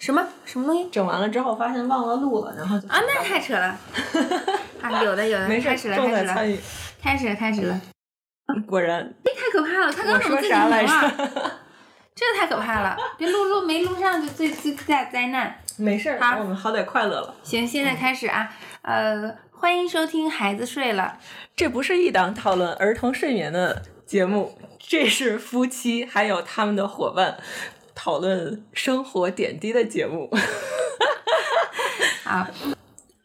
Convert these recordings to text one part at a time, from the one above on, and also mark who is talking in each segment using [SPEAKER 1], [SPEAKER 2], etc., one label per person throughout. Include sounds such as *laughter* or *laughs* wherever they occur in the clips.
[SPEAKER 1] 什么什么东西？
[SPEAKER 2] 整完了之后发现忘了录了，然后就
[SPEAKER 1] 啊，那太扯了！*laughs* 啊，有的有的，
[SPEAKER 2] 没事
[SPEAKER 1] 开始了，开始了。开始了，开始了！
[SPEAKER 2] 果然，
[SPEAKER 1] 哎，太可怕了！他刚
[SPEAKER 2] 我说
[SPEAKER 1] 怎么自己
[SPEAKER 2] 啥来
[SPEAKER 1] 停了？
[SPEAKER 2] 着？*laughs*
[SPEAKER 1] 这个太可怕了！别录录没录上就最最最大灾难。
[SPEAKER 2] 没事我们好歹快乐了。
[SPEAKER 1] 行，现在开始啊，呃，欢迎收听《孩子睡了》。
[SPEAKER 2] 这不是一档讨论儿童睡眠的节目，这是夫妻还有他们的伙伴讨论生活点滴的节目。*laughs*
[SPEAKER 1] 好，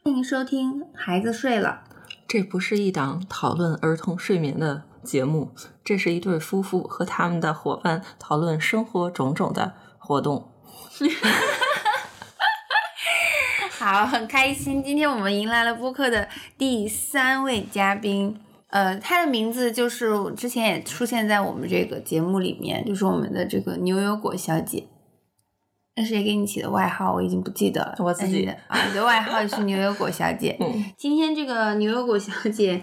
[SPEAKER 1] 欢迎收听《孩子睡了
[SPEAKER 2] 这不是一档讨论儿童睡眠的节目，这是一对夫妇和他们的伙伴讨论生活种种的活动。》。
[SPEAKER 1] 好，很开心，今天我们迎来了播客的第三位嘉宾。呃，他的名字就是之前也出现在我们这个节目里面，就是我们的这个牛油果小姐。那谁给你起的外号？我已经不记得了。
[SPEAKER 2] 我自己
[SPEAKER 1] 的啊，你的外号是牛油果小姐。*laughs*
[SPEAKER 2] 嗯，
[SPEAKER 1] 今天这个牛油果小姐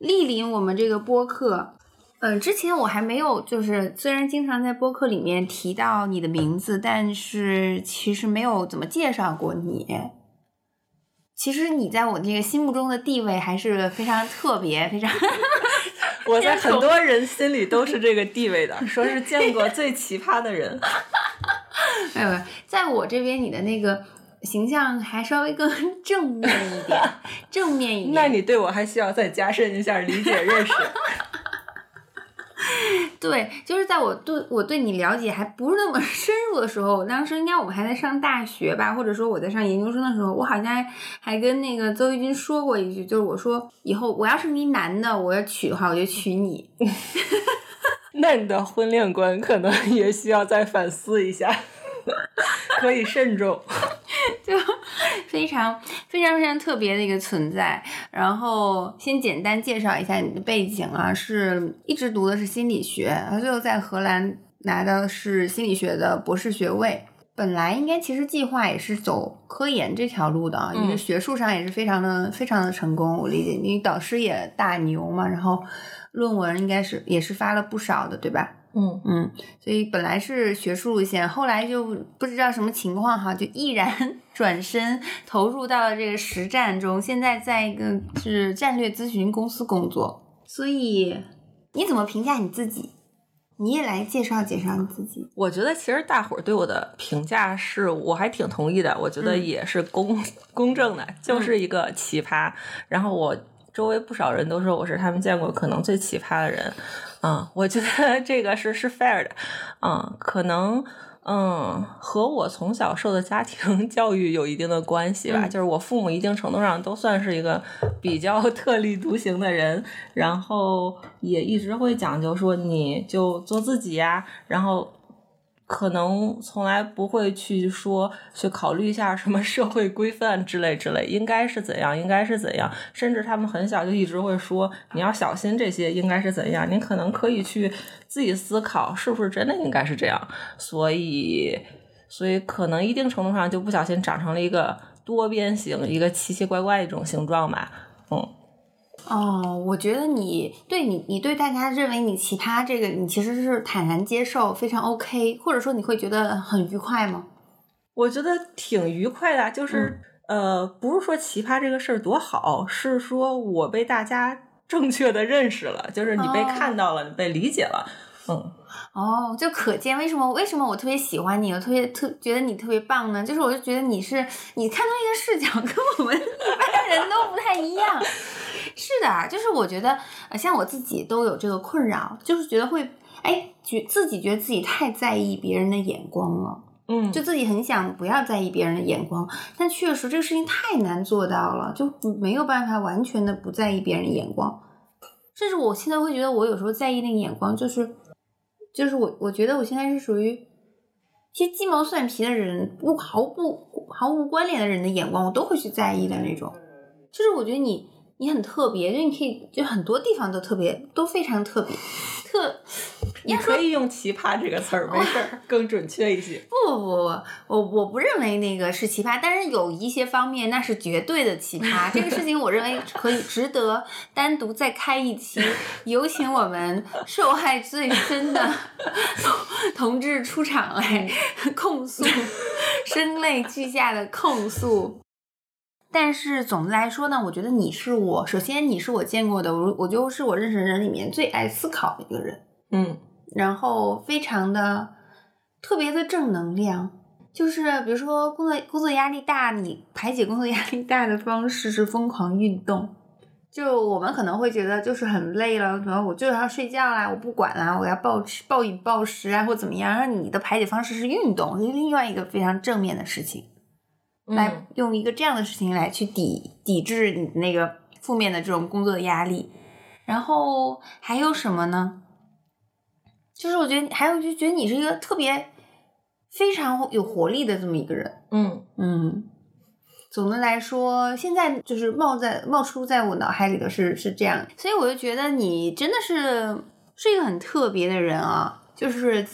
[SPEAKER 1] 莅临我们这个播客。呃，之前我还没有，就是虽然经常在播客里面提到你的名字，但是其实没有怎么介绍过你。其实你在我这个心目中的地位还是非常特别，非常 *laughs*
[SPEAKER 2] 我在很多人心里都是这个地位的，说是见过最奇葩的人。*laughs*
[SPEAKER 1] 没有没有，在我这边你的那个形象还稍微更正面一点，正面一点。*laughs*
[SPEAKER 2] 那你对我还需要再加深一下理解认识。*laughs*
[SPEAKER 1] 对，就是在我对我对你了解还不是那么 *laughs* 深入的时候，当时应该我们还在上大学吧，或者说我在上研究生的时候，我好像还跟那个邹玉军说过一句，就是我说以后我要是一男的，我要娶的话，我就娶你。*laughs*
[SPEAKER 2] 那你的婚恋观可能也需要再反思一下，可以慎重。*laughs*
[SPEAKER 1] 就非常非常非常特别的一个存在。然后先简单介绍一下你的背景啊，是一直读的是心理学，然后最后在荷兰拿的是心理学的博士学位。本来应该其实计划也是走科研这条路的啊，因为
[SPEAKER 2] 嗯
[SPEAKER 1] 学术上也是非常的非常的成功，我理解你导师也大牛嘛，然后论文应该是也是发了不少的，对吧？
[SPEAKER 2] 嗯，
[SPEAKER 1] 嗯，所以本来是学术路线，后来就不知道什么情况哈，就毅然 *laughs* 转身投入到了这个实战中。现在在一个是战略咨询公司工作，所以你怎么评价你自己？你也来介绍介绍你自己。
[SPEAKER 2] 我觉得其实大伙儿对我的评价是我还挺同意的，我觉得
[SPEAKER 1] 嗯
[SPEAKER 2] 也是公、公正的，就是一个奇葩。然后我周围不少人都说我是他们见过可能最奇葩的人，嗯，我觉得这个是是 fair 的，嗯，可能。嗯，和我从小受的家庭 *laughs* 教育有一定的关系吧。
[SPEAKER 1] 嗯
[SPEAKER 2] 就是我父母一定程度上都算是一个比较 *laughs* 特立独行的人，然后也一直会讲究说你就做自己呀，然后可能从来不会去说去考虑一下什么社会规范之类之类，应该是怎样，应该是怎样，甚至他们很小就一直会说你要小心这些应该是怎样，你可能可以去自己思考是不是真的应该是这样，所以所以可能一定程度上就不小心长成了一个多边形，一个奇奇怪怪一种形状吧，嗯。
[SPEAKER 1] 哦，我觉得你对你你对大家认为你奇葩这个，你其实是坦然接受，非常 OK，或者说你会觉得很愉快吗？
[SPEAKER 2] 我觉得挺愉快的，就是、呃，不是说奇葩这个事儿多好，是说我被大家 *laughs* 正确的认识了，就是你被
[SPEAKER 1] 哦
[SPEAKER 2] 看到了，你被理解了，嗯，
[SPEAKER 1] 哦，就可见为什么为什么我特别喜欢你，我特别特觉得你特别棒呢？就是我就觉得你是你看到一个视角 *laughs* 跟我们一般人都不太一样。是的，就是我觉得呃，像我自己都有这个困扰，就是觉得会哎觉自己觉得自己太在意别人的眼光了。
[SPEAKER 2] 嗯，
[SPEAKER 1] 就自己很想不要在意别人的眼光，但确实这个事情太难做到了，就没有办法完全的不在意别人的眼光。甚至我现在会觉得，我有时候在意那个眼光，就是就是我我觉得我现在是属于，其实鸡毛蒜皮的人，不毫不毫无关联的人的眼光，我都会去在意的那种。就是我觉得你你很特别，就你可以就很多地方都特别，都非常特别，特。*laughs*
[SPEAKER 2] 你可以用“奇葩”这个词儿，没事儿，更准确一些。
[SPEAKER 1] 不不不不，我我不认为那个是奇葩，但是有一些方面那是绝对的奇葩。这个事情我认为可以值得单独再开一期，有请我们受害最深的同志出场来控诉，声泪俱下的控诉。但是总的来说呢，我觉得你是我，首先你是我见过的，我我就是我认识的人里面最爱思考的一个人。
[SPEAKER 2] 嗯。
[SPEAKER 1] 然后非常的特别的正能量，就是比如说工作工作压力大，你排解工作压力大的方式是疯狂运动。就我们可能会觉得就是很累了，可能我就是要睡觉啦，我不管啦，我要暴吃暴饮暴食啊，或怎么样。而你的排解方式是运动，是另外一个非常正面的事情，来用一个这样的事情来去抵抵制你那个负面的这种工作的压力。然后还有什么呢？就是我觉得还有就觉得你是一个特别非常有活力的这么一个人，
[SPEAKER 2] 嗯
[SPEAKER 1] 嗯。总的来说，现在就是冒在冒出在我脑海里的是是这样，所以我就觉得你真的是是一个很特别的人啊。就是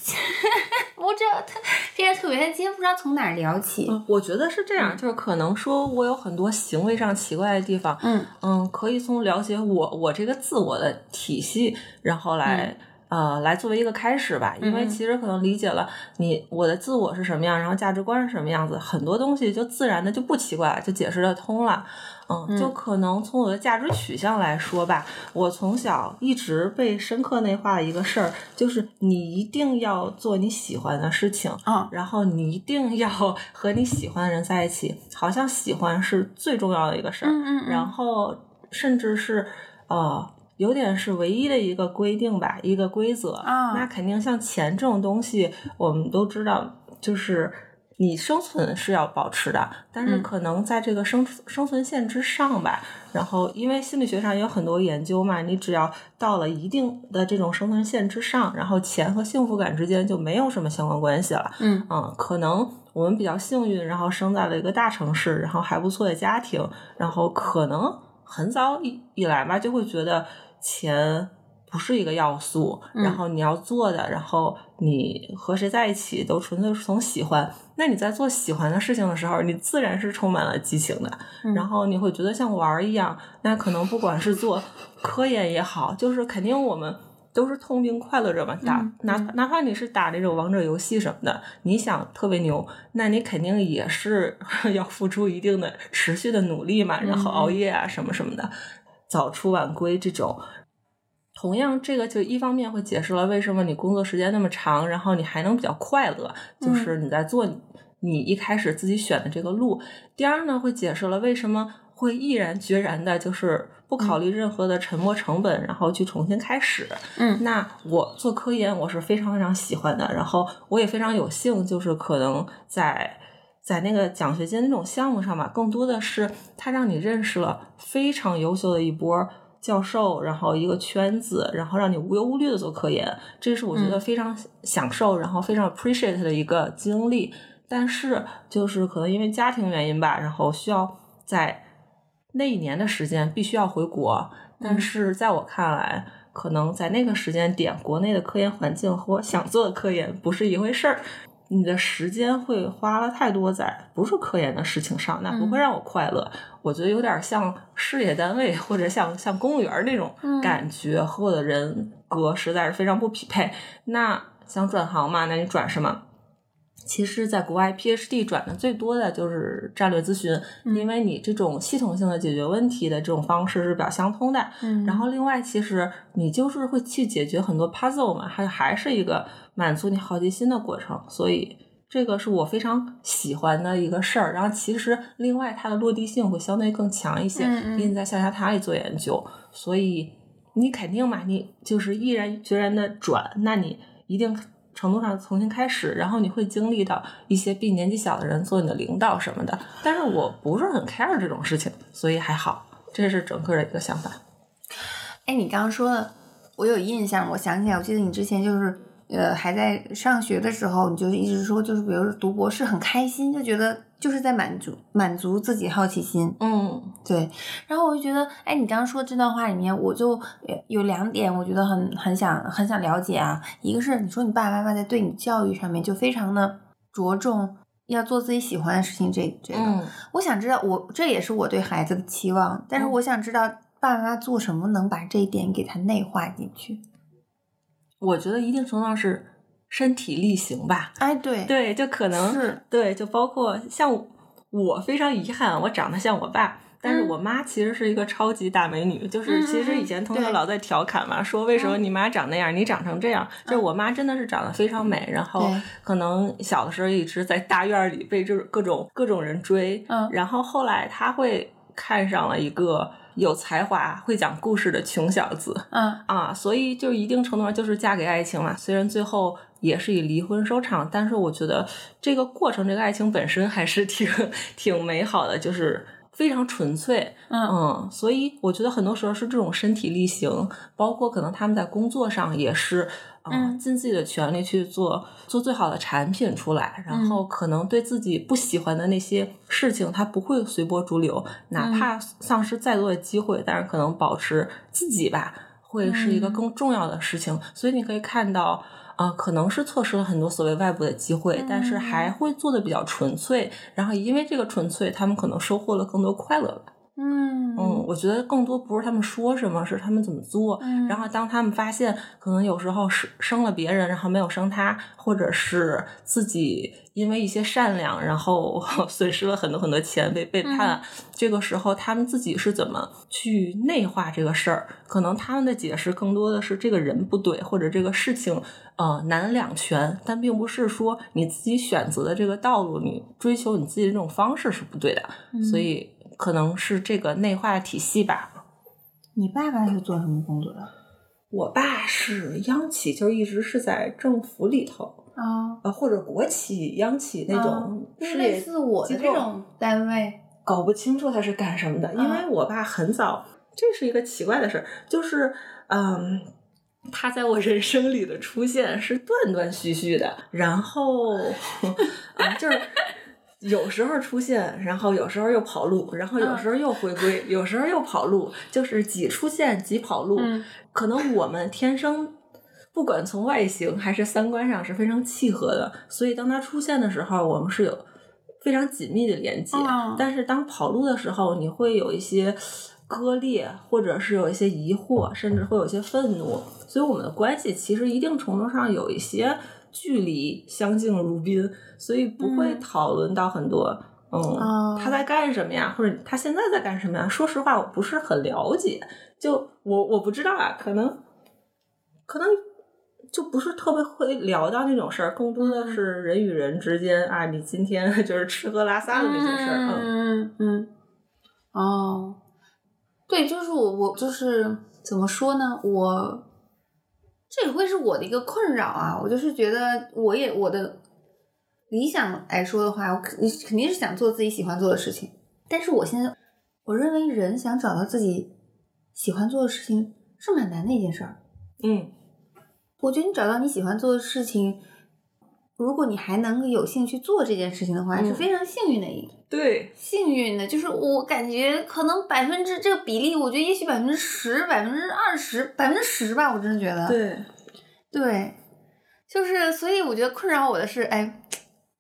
[SPEAKER 1] 我这特非常特别，但今天不知道从哪聊起。
[SPEAKER 2] 我觉得是这样，就是可能说我有很多行为上奇怪的地方，
[SPEAKER 1] 嗯
[SPEAKER 2] 嗯，可以从了解我我这个自我的体系，然后来。呃，来作为一个开始吧，因为其实可能理解了你我的自我是什么样，然后价值观是什么样子，很多东西就自然的就不奇怪了，就解释得通了。嗯，就可能从我的价值取向来说吧，我从小一直被深刻内化的一个事儿，就是你一定要做你喜欢的事情，
[SPEAKER 1] 嗯，
[SPEAKER 2] 然后你一定要 *laughs* 和你喜欢的人在一起，好像喜欢是最重要的一个事儿，
[SPEAKER 1] 嗯嗯，
[SPEAKER 2] 然后甚至是呃。有点是唯一的一个规定吧，一个规则。
[SPEAKER 1] 啊，
[SPEAKER 2] 那肯定像钱这种东西，我们都知道，就是你生存是要保持的，但是可能在这个生生存线之上吧。然后，因为心理学上有很多研究嘛，你只要到了一定的这种生存线之上，然后钱和幸福感之间就没有什么相关关系了。
[SPEAKER 1] 嗯
[SPEAKER 2] 嗯，可能我们比较幸运，然后生在了一个大城市，然后还不错的家庭，然后可能很早以以来吧，就会觉得。钱不是一个要素，然后你要做的，然后你和谁在一起都纯粹是从喜欢。那你在做喜欢的事情的时候，你自然是充满了激情的，然后你会觉得像玩儿一样。那可能不管是做科研也好，就是肯定我们都是痛并快乐着嘛。打哪哪怕你是打那种王者游戏什么的，你想特别牛，那你肯定也是 *laughs* 要付出一定的持续的努力嘛，然后熬夜啊什么什么的。早出晚归这种，同样这个就一方面会解释了为什么你工作时间那么长，然后你还能比较快乐，就是你在做你一开始自己选的这个路。第二呢，会解释了为什么会毅然决然的，就是不考虑任何的沉没成本，然后去重新开始。
[SPEAKER 1] 嗯，
[SPEAKER 2] 那我做科研我是非常非常喜欢的，然后我也非常有幸，就是可能在。在那个奖学金那种项目上吧，更多的是他让你认识了非常优秀的一波教授，然后一个圈子，然后让你无忧无虑的做科研，这是我觉得非常享受，然后非常 appreciate 的一个经历。但是就是可能因为家庭原因吧，然后需要在那一年的时间必须要回国。但是在我看来，可能在那个时间点，国内的科研环境和我想做的科研不是一回事儿。你的时间会花了太多在不是科研的事情上，那不会让我快乐。我觉得有点像事业单位或者像像公务员那种感觉，和我的人格实在是非常不匹配。那想转行嘛？那你转什么？其实，在国外 PhD 转的最多的就是战略咨询，因为你这种系统性的解决问题的这种方式是比较相通的。然后，另外，其实你就是会去解决很多 puzzle 嘛，还还是一个满足你好奇心的过程。所以，这个是我非常喜欢的一个事儿。然后，其实另外它的落地性会相对更强一些，比你在象牙塔里做研究。所以，你肯定嘛，你就是毅然决然的转，那你一定。程度上重新开始，然后你会经历到一些比年纪小的人做你的领导什么的，但是我不是很 care 这种事情，所以还好，这是整个的一个想法。
[SPEAKER 1] 哎，你刚刚说的，我有印象，我想起来，我记得你之前就是呃还在上学的时候，你就一直说，就是比如读博士很开心，就觉得就是在满足满足自己好奇心。
[SPEAKER 2] 嗯
[SPEAKER 1] 对，然后我就觉得，哎，你刚刚说这段话里面，我就有有两点，我觉得很很想很想了解啊。一个是你说你爸爸妈妈在对你教育上面就非常的着重要做自己喜欢的事情，这这个，
[SPEAKER 2] 嗯
[SPEAKER 1] 我想知道，我这也是我对孩子的期望，但是
[SPEAKER 2] 嗯
[SPEAKER 1] 我想知道爸爸妈妈做什么能把这一点给他内化进去。
[SPEAKER 2] 我觉得一定程度上是身体力行吧。
[SPEAKER 1] 哎，对，
[SPEAKER 2] 对，就可能
[SPEAKER 1] 是
[SPEAKER 2] 对，就包括像我非常遗憾，我长得像我爸。但是
[SPEAKER 1] 嗯
[SPEAKER 2] 我妈其实是一个超级大美女，就是其实以前同学老在调侃嘛，说为什么
[SPEAKER 1] 嗯
[SPEAKER 2] 你妈长那样，你长成这样？就是我妈真的是长得非常美，然后可能小的时候一直在大院里被这各种各种人追，
[SPEAKER 1] 嗯
[SPEAKER 2] 然后后来她会看上了一个有才华、会讲故事的穷小子，
[SPEAKER 1] 嗯
[SPEAKER 2] 啊，所以就一定程度上就是嫁给爱情嘛。虽然最后也是以离婚收场，但是我觉得这个过程，这个爱情本身还是挺 *laughs* 挺美好的，就是非常纯粹。
[SPEAKER 1] 嗯
[SPEAKER 2] 嗯，所以我觉得很多时候是这种身体力行，包括可能他们在工作上也是。
[SPEAKER 1] 嗯
[SPEAKER 2] 尽自己的全力去做做最好的产品出来，然
[SPEAKER 1] 嗯
[SPEAKER 2] 后可能对自己不喜欢的那些事情，他不会随波逐流，哪
[SPEAKER 1] 嗯
[SPEAKER 2] 怕丧失再多的机会，但是可能保持自己吧，会是一个
[SPEAKER 1] 嗯
[SPEAKER 2] 更重要的事情。所以你可以看到，啊、可能是错失了很多所谓外部的机会，但是还
[SPEAKER 1] 嗯
[SPEAKER 2] 会做的比较纯粹。然后因为这个纯粹，他们可能收获了更多快乐吧。
[SPEAKER 1] 嗯
[SPEAKER 2] 嗯，我觉得更多不是他们说什么，是他们怎么做。
[SPEAKER 1] 嗯
[SPEAKER 2] 然后当他们发现，可能有时候是生了别人，然后没有生他，或者是自己因为一些善良，然后 *laughs* 损失了很多很多钱，被背叛。这个时候，他们自己是怎么去内化这个事儿？可能他们的解释更多的是这个人不对，或者这个事情呃难两全，但并不是说你自己选择的这个道路，你追求你自己的这种方式是不对的。所以可能是这个内化体系吧。
[SPEAKER 1] 你爸爸是做什么工作的？
[SPEAKER 2] 我爸是央企，就一直是在政府里头，
[SPEAKER 1] 啊，
[SPEAKER 2] 呃，或者国企、央企那种
[SPEAKER 1] 是
[SPEAKER 2] 事业
[SPEAKER 1] 类似我的这种单位。
[SPEAKER 2] 搞不清楚他是干什么的，因为
[SPEAKER 1] 嗯
[SPEAKER 2] 我爸很早，这是一个奇怪的事儿，就是嗯。他在我人生里的出现是断断续续的，然后啊，*laughs* 就是有时候出现，然后有时候又跑路，然后有时候又回归，有时候又跑路，就是几出现几跑路。
[SPEAKER 1] 嗯
[SPEAKER 2] 可能我们天生不管从外形还是三观上是非常契合的，所以当它出现的时候，我们是有非常紧密的连接。
[SPEAKER 1] 嗯
[SPEAKER 2] 但是当跑路的时候，你会有一些割裂，或者是有一些疑惑，甚至会有一些愤怒。所以我们的关系其实一定程度上有一些距离，相敬如宾，所以不会
[SPEAKER 1] 嗯
[SPEAKER 2] 讨论到很多。嗯，
[SPEAKER 1] 哦
[SPEAKER 2] 他在干什么呀？或者他现在在干什么呀？说实话，我不是很了解。就我我不知道啊，可能可能就不是特别会聊到那种事儿，更多的是人与人之间啊，你今天 *laughs* 就是吃喝拉撒的这些事儿。嗯
[SPEAKER 1] 嗯嗯，哦，对，就是我我就是怎么说呢，我这也会是我的一个困扰啊。我就是觉得我也我的理想来说的话，我肯肯定是想做自己喜欢做的事情，但是我现在我认为人想找到自己喜欢做的事情是蛮难的一件事儿。
[SPEAKER 2] 嗯
[SPEAKER 1] 我觉得你找到你喜欢做的事情，如果你还能有幸去做这件事情的话，
[SPEAKER 2] 嗯
[SPEAKER 1] 是非常幸运的一
[SPEAKER 2] 对，
[SPEAKER 1] 幸运的，就是我感觉可能百分之这个比例，我觉得也许百分之十、百分之二十、百分之十吧，我真的觉得。
[SPEAKER 2] 对，
[SPEAKER 1] 对，就是所以我觉得困扰我的是，哎，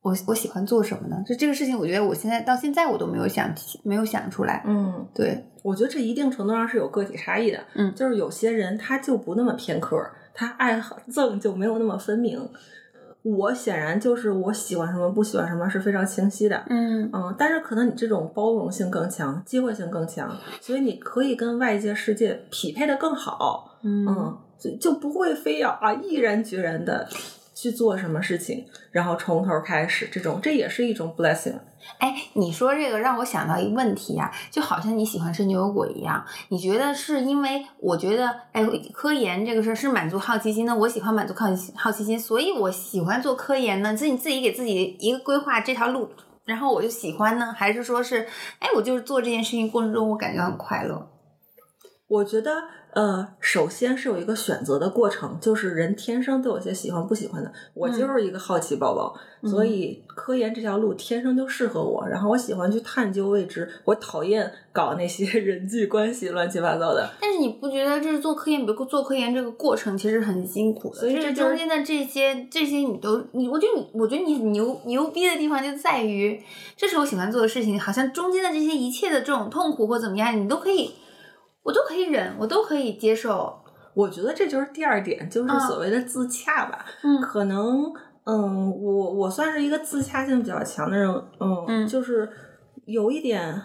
[SPEAKER 1] 我我喜欢做什么呢？就这个事情，我觉得我现在到现在我都没有想没有想出来。
[SPEAKER 2] 嗯，
[SPEAKER 1] 对，
[SPEAKER 2] 我觉得这一定程度上是有个体差异的。
[SPEAKER 1] 嗯
[SPEAKER 2] 就是有些人他就不那么偏科，他爱憎 *laughs* 就没有那么分明。我显然就是我喜欢什么不喜欢什么是非常清晰的。
[SPEAKER 1] 嗯
[SPEAKER 2] 嗯，但是可能你这种包容性更强，机会性更强，所以你可以跟外界世界匹配的更好。
[SPEAKER 1] 嗯
[SPEAKER 2] 嗯，就就不会非要啊毅然决然的去做什么事情，然后从头开始。这种这也是一种 blessing。
[SPEAKER 1] 哎，你说这个让我想到一个问题啊，就好像你喜欢吃牛油果一样，你觉得是因为我觉得，哎，科研这个事儿是满足好奇心的，我喜欢满足好奇好奇心，所以我喜欢做科研呢？是你自己给自己一个规划这条路，然后我就喜欢呢？还是说是，哎，我就是做这件事情过程中我感觉很快乐？
[SPEAKER 2] 我觉得，呃，首先是有一个选择的过程，就是人天生都有些喜欢不喜欢的。我就是一个好奇宝宝，所以科研这条路天生就适合我。然后我喜欢去探究未知，我讨厌搞那些 *laughs* 人际关系乱七八糟的。
[SPEAKER 1] 但是你不觉得这是做科研，比如做科研这个过程其实很辛苦的？
[SPEAKER 2] 所以这
[SPEAKER 1] 中间的这些这些你都你，我觉得你我觉得你牛牛逼的地方就在于，这是我喜欢做的事情，好像中间的这些一切的这种痛苦或怎么样，你都可以，我都可以忍，我都可以接受。
[SPEAKER 2] 我觉得这就是第二点，就是所谓的自洽吧。
[SPEAKER 1] 嗯
[SPEAKER 2] 可能，嗯，我我算是一个自洽性比较强的人，嗯，
[SPEAKER 1] 嗯
[SPEAKER 2] 就是有一点，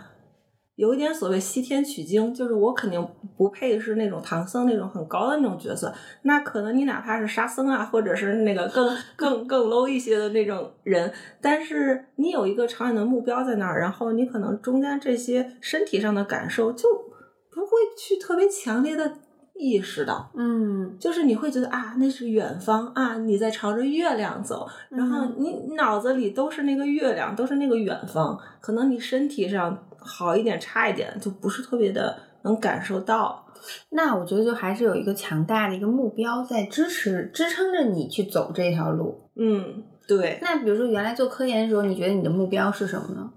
[SPEAKER 2] 有一点所谓西天取经，就是我肯定不配是那种唐僧那种很高的那种角色，那可能你哪怕是沙僧啊，或者是那个更 *laughs* 更更 low 一些的那种人，但是你有一个长远的目标在那儿，然后你可能中间这些身体上的感受就不会去特别强烈的意识到。
[SPEAKER 1] 嗯
[SPEAKER 2] 就是你会觉得啊，那是远方啊，你在朝着月亮走，然后
[SPEAKER 1] 嗯
[SPEAKER 2] 你脑子里都是那个月亮，都是那个远方，可能你身体上好一点差一点，就不是特别的能感受到。
[SPEAKER 1] 那我觉得就还是有一个强大的一个目标在支持支撑着你去走这条路。
[SPEAKER 2] 嗯，对，
[SPEAKER 1] 那比如说原来做科研的时候，你觉得你的目标是什么呢？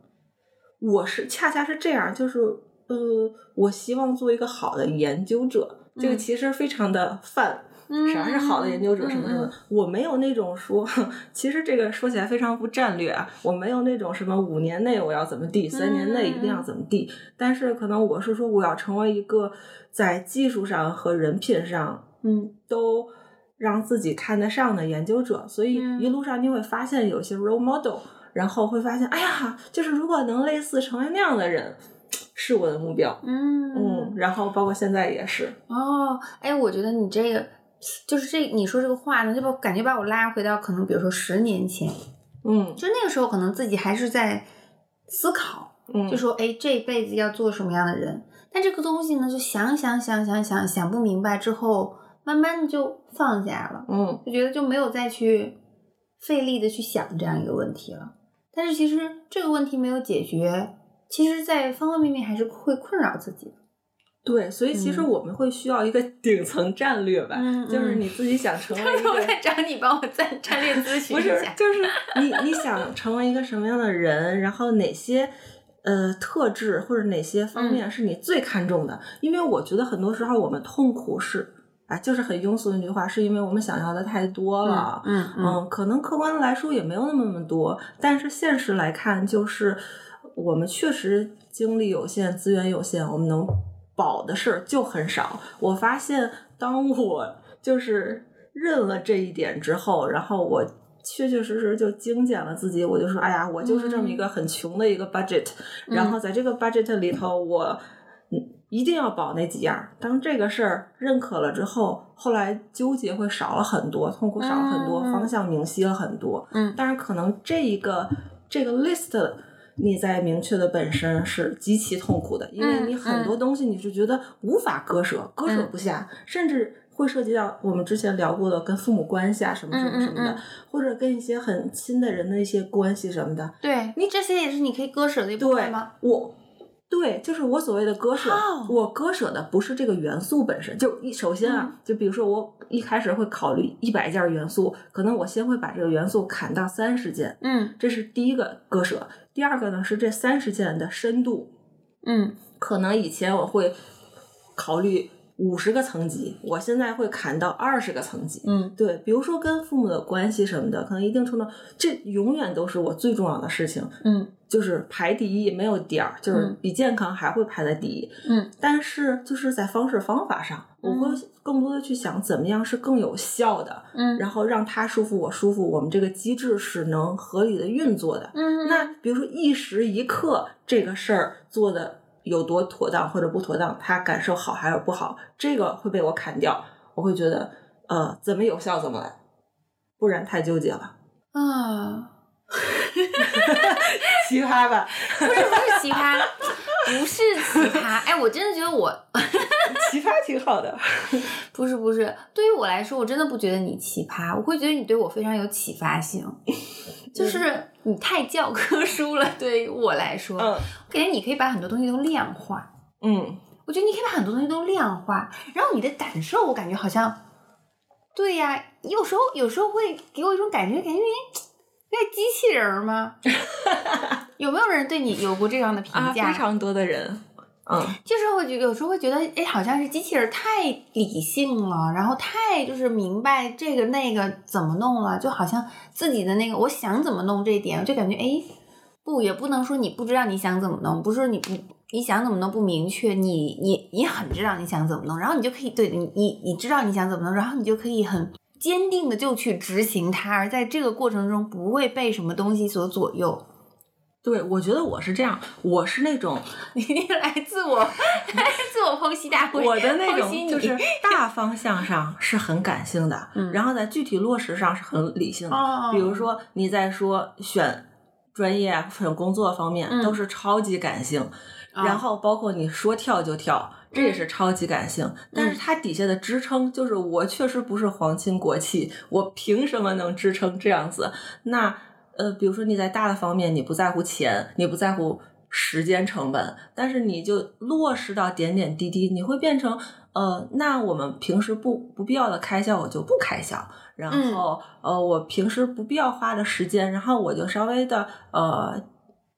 [SPEAKER 2] 我是恰恰是这样，就是呃，我希望做一个好的研究者。这个
[SPEAKER 1] 嗯
[SPEAKER 2] 其实非常的泛，啥是好的研究者什么什么我没有那种说，*laughs* 其实这个说起来非常不战略啊，我没有那种什么五年内我要怎么地，三年内一定要怎么地，但是可能我是说我要成为一个在技术上和人品上
[SPEAKER 1] 嗯。
[SPEAKER 2] 都让自己看得上的研究者，所以
[SPEAKER 1] 嗯。
[SPEAKER 2] 一路上你会发现有些 role model，然后会发现，哎呀，就是如果能类似成为那样的人，是我的目标。
[SPEAKER 1] 嗯
[SPEAKER 2] 嗯，然后包括现在也是，
[SPEAKER 1] 哦，哎，我觉得你这个就是这你说这个话呢，就把感觉把我拉回到可能比如说十年前，
[SPEAKER 2] 嗯
[SPEAKER 1] 就那个时候可能自己还是在思考，
[SPEAKER 2] 嗯，
[SPEAKER 1] 就说哎这辈子要做什么样的人，但这个东西呢就想想想想想想不明白之后，慢慢的就放下了。
[SPEAKER 2] 嗯
[SPEAKER 1] 就觉得就没有再去费力的去想这样一个问题了。但是其实这个问题没有解决，其实在方方面面还是会困扰自己的。
[SPEAKER 2] 对，所以其实
[SPEAKER 1] 嗯
[SPEAKER 2] 我们会需要一个 *laughs* 顶层战略吧，
[SPEAKER 1] 嗯
[SPEAKER 2] 就是
[SPEAKER 1] 嗯
[SPEAKER 2] 你自己想成为一个。
[SPEAKER 1] 我在找你帮我战战略咨 *laughs* 询
[SPEAKER 2] 不是，。就是你你想成为一个什么样的人，然后哪些呃特质或者哪些方
[SPEAKER 1] 嗯
[SPEAKER 2] 面是你最看重的？因为我觉得很多时候我们痛苦是啊，就是很庸俗的一句话，是因为我们想要的太多了。
[SPEAKER 1] 嗯嗯
[SPEAKER 2] 嗯，可能客观的来说也没有那么那么多，但是现实来看，就是我们确实精力有限，资源有限，我们能保的事儿就很少。我发现，当我就是认了这一点之后，然后我。确确实实就精简了自己，我就说，哎呀，我就是这么一个很穷的一个 budget，、然后在这个 budget 里头，我嗯一定要保那几样。当这个事儿认可了之后，后来纠结会少了很多，痛苦少了很多，
[SPEAKER 1] 嗯
[SPEAKER 2] 方向明晰了很多。
[SPEAKER 1] 嗯
[SPEAKER 2] 但是可能这一个这个 list 你在明确的本身是极其痛苦的，因为
[SPEAKER 1] 嗯
[SPEAKER 2] 你很多东西你是觉得无法割舍，割舍不下，甚至。会涉及到我们之前聊过的跟父母关系啊，什么什么什么的，
[SPEAKER 1] 嗯嗯嗯
[SPEAKER 2] 或者跟一些很亲的人的一些关系什么的，
[SPEAKER 1] 对你这些也是你可以割舍的一部
[SPEAKER 2] 对
[SPEAKER 1] 分吗？
[SPEAKER 2] 我，对，就是我所谓的割舍。
[SPEAKER 1] 哦
[SPEAKER 2] 我割舍的不是这个元素本身，就一首先啊，
[SPEAKER 1] 嗯
[SPEAKER 2] 就比如说我一开始会考虑一百件元素，可能我先会把这个元素砍到三十件，
[SPEAKER 1] 嗯
[SPEAKER 2] 这是第一个割舍。第二个呢是这三十件的深度，
[SPEAKER 1] 嗯。
[SPEAKER 2] 可能以前我会考虑五十个层级，我现在会砍到二十个层级。
[SPEAKER 1] 嗯
[SPEAKER 2] 对，比如说跟父母的关系什么的，可能一定程度，这永远都是我最重要的事情。
[SPEAKER 1] 嗯
[SPEAKER 2] 就是排第一，没有第二，就是
[SPEAKER 1] 嗯
[SPEAKER 2] 比健康还会排在第一。
[SPEAKER 1] 嗯
[SPEAKER 2] 但是就是在方式方法上，我会更多的去想怎么样是更有效的，
[SPEAKER 1] 嗯
[SPEAKER 2] 然后让他舒服，我舒服，我们这个机制是能合理的运作的。
[SPEAKER 1] 嗯，
[SPEAKER 2] 那比如说一时一刻这个事儿做的有多妥当或者不妥当，他感受好还是不好，这个会被我砍掉。我会觉得，呃，怎么有效怎么来，不然太纠结了。
[SPEAKER 1] 啊，*laughs*
[SPEAKER 2] 奇葩吧？
[SPEAKER 1] 不是不是奇葩，不是奇葩。哎，我真的觉得我 *laughs*
[SPEAKER 2] 奇葩挺好的。
[SPEAKER 1] 不是不是，对于我来说，我真的不觉得你奇葩，我会觉得你对我非常有启发性，就是你太教科书了。*laughs* 对于我来说，
[SPEAKER 2] 嗯
[SPEAKER 1] 我感觉你可以把很多东西都量化。
[SPEAKER 2] 嗯
[SPEAKER 1] 我觉得你可以把很多东西都量化，然后你的感受，我感觉好像，对呀，有时候有时候会给我一种感觉，感觉你那机器人儿吗？*laughs* 有没有人对你有过这样的评
[SPEAKER 2] 啊，
[SPEAKER 1] 价？
[SPEAKER 2] 非常多的人，嗯，
[SPEAKER 1] 就是会觉有时候会觉得，哎，好像是机器人太理性了，然后太就是明白这个那个怎么弄了，就好像自己的那个我想怎么弄这一点，就感觉哎，不也不能说你不知道你想怎么弄，不是说你不你想怎么弄不明确，你你你很知道你想怎么弄，然后你就可以对你你你知道你想怎么弄，然后你就可以很坚定的就去执行它，而在这个过程中不会被什么东西所左右。
[SPEAKER 2] 对，我觉得我是这样，我是那种 *laughs*
[SPEAKER 1] 你来自我 *laughs* 自我剖析大会，
[SPEAKER 2] 我的那种就是大方向上是很感性的，
[SPEAKER 1] 嗯 *laughs*
[SPEAKER 2] 然后在具体落实上是很理性的。
[SPEAKER 1] 哦
[SPEAKER 2] 比如说你在说选专业啊、选工作方面，
[SPEAKER 1] 嗯
[SPEAKER 2] 都是超级感性。
[SPEAKER 1] 啊
[SPEAKER 2] 然后包括你说跳就跳，这也是超级感性。但是它底下的支撑就是我确实不是皇亲国戚，我凭什么能支撑这样子？那呃，比如说你在大的方面，你不在乎钱，你不在乎时间成本，但是你就落实到点点滴滴，你会变成呃，那我们平时不不必要的开销我就不开销，然后、呃，我平时不必要花的时间，然后我就稍微的呃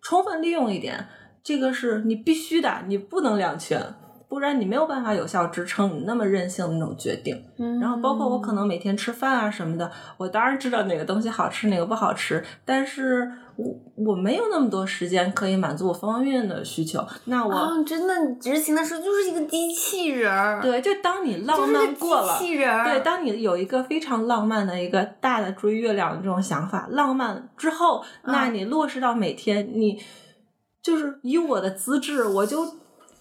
[SPEAKER 2] 充分利用一点，这个是你必须的，你不能两全。不然你没有办法有效支撑你那么任性的那种决定。
[SPEAKER 1] 嗯
[SPEAKER 2] 然后包括我可能每天吃饭啊什么的，我当然知道哪个东西好吃，哪个不好吃，但是我我没有那么多时间可以满足我方方面面的需求。那我、
[SPEAKER 1] 啊，真的，执行的时候就是一个机器人儿，，
[SPEAKER 2] 对，就当你浪漫过了
[SPEAKER 1] 机。器人，
[SPEAKER 2] 对，当你有一个非常浪漫的一个大的追月亮的这种想法，浪漫之后，那
[SPEAKER 1] 嗯
[SPEAKER 2] 你落实到每天，你就是以我的资质，我就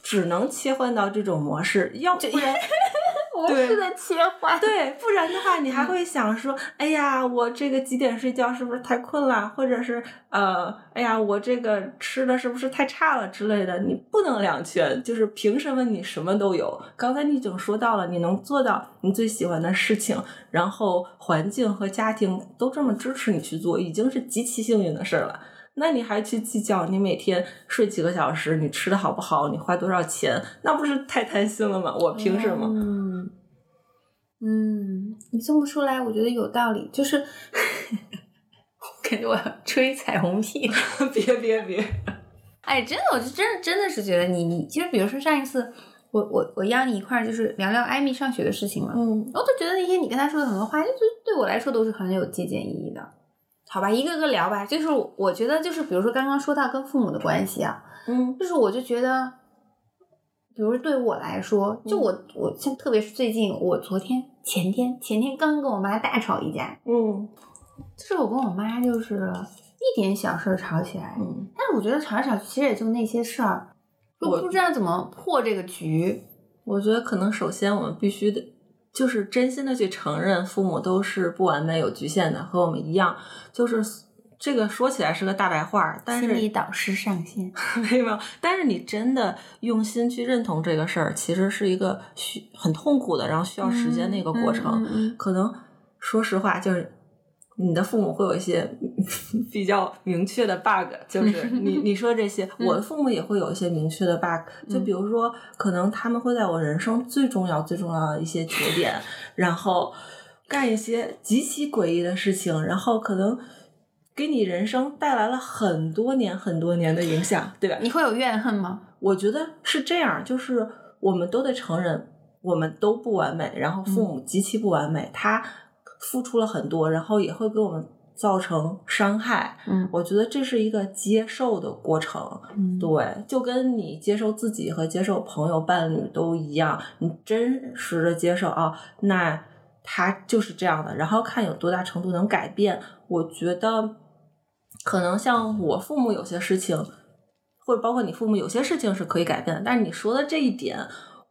[SPEAKER 2] 只能切换到这种模式，要不然 *laughs*
[SPEAKER 1] 模
[SPEAKER 2] 对
[SPEAKER 1] 式的切换，
[SPEAKER 2] 对，不然的话，你
[SPEAKER 1] 嗯
[SPEAKER 2] 还会想说，哎呀，我这个几点睡觉是不是太困了，或者是呃，哎呀，我这个吃的是不是太差了之类的。你不能两全，就是凭什么你什么都有？刚才你已经说到了，你能做到你最喜欢的事情，然后环境和家庭都这么支持你去做，已经是极其幸运的事儿了。那你还去计较你每天睡几个小时，你吃的好不好，你花多少钱，那不是太贪心了吗？我凭什么？
[SPEAKER 1] 嗯嗯，你这么说来，我觉得有道理，就是 *laughs* 感觉我要吹彩虹屁。*laughs*
[SPEAKER 2] 别别别！
[SPEAKER 1] 哎，真的，我就真的真的是觉得你你，其实比如说上一次我我我邀你一块儿就是聊聊艾米上学的事情嘛，
[SPEAKER 2] 嗯
[SPEAKER 1] 我都觉得那些你跟他说的很多话，就是对我来说都是很有借鉴意义的。好吧，一个个聊吧。就是我觉得，就是比如说刚刚说到跟父母的关系啊，
[SPEAKER 2] 嗯。
[SPEAKER 1] 就是我就觉得，比如对我来说，就我我像特别是最近，我昨天前天前天刚跟我妈大吵一架，
[SPEAKER 2] 嗯。
[SPEAKER 1] 就是我跟我妈就是一点小事儿吵起来，
[SPEAKER 2] 嗯，
[SPEAKER 1] 但是我觉得吵来吵去其实也就那些事儿，就
[SPEAKER 2] 我
[SPEAKER 1] 不知道怎么破这个局。
[SPEAKER 2] 我觉得可能首先我们必须得，就是真心的去承认父母都是不完美、有局限的，和我们一样。就是这个说起来是个大白话儿，但
[SPEAKER 1] 心理
[SPEAKER 2] 是
[SPEAKER 1] 导师上线，*laughs*
[SPEAKER 2] 没有，但是你真的用心去认同这个事儿，其实是一个需很痛苦的，然后需要时间的一个过程。
[SPEAKER 1] 嗯嗯
[SPEAKER 2] 可能说实话，就是你的父母会有一些 *laughs* 比较明确的 bug，*laughs* 就是你你说这些，
[SPEAKER 1] 嗯
[SPEAKER 2] 我的父母也会有一些明确的 bug，就比如说，可能他们会在我人生最重要最重要的一些节点，然后干一些极其诡异的事情，然后可能。给你人生带来了很多年、很多年的影响，对吧？
[SPEAKER 1] 你会有怨恨吗？
[SPEAKER 2] 我觉得是这样，就是我们都得承认，我们都不完美，然后父母极其不完美，他付出了很多，然后也会给我们造成伤害。
[SPEAKER 1] 嗯
[SPEAKER 2] 我觉得这是一个接受的过程，
[SPEAKER 1] 嗯
[SPEAKER 2] 对，就跟你接受自己和接受朋友、伴侣都一样，你真实的接受啊，那他就是这样的，然后看有多大程度能改变。我觉得可能像我父母有些事情，或者包括你父母有些事情是可以改变的，但是你说的这一点，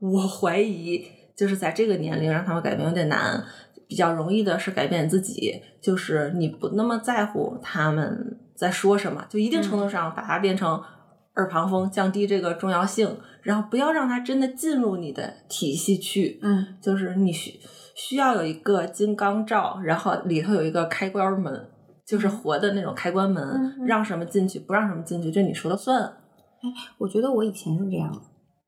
[SPEAKER 2] 我怀疑就是在这个年龄让他们改变有点难。比较容易的是改变自己，就是你不那么在乎他们在说什么，就一定程度上把它变成耳旁风，降低这个重要性，然后不要让它真的进入你的体系去。
[SPEAKER 1] 嗯
[SPEAKER 2] 就是你需需要有一个金刚罩，然后里头有一个开关门，就是活的那种开关门，让什么进去，不让什么进去，这你说了算。
[SPEAKER 1] 哎我觉得我以前是这样的，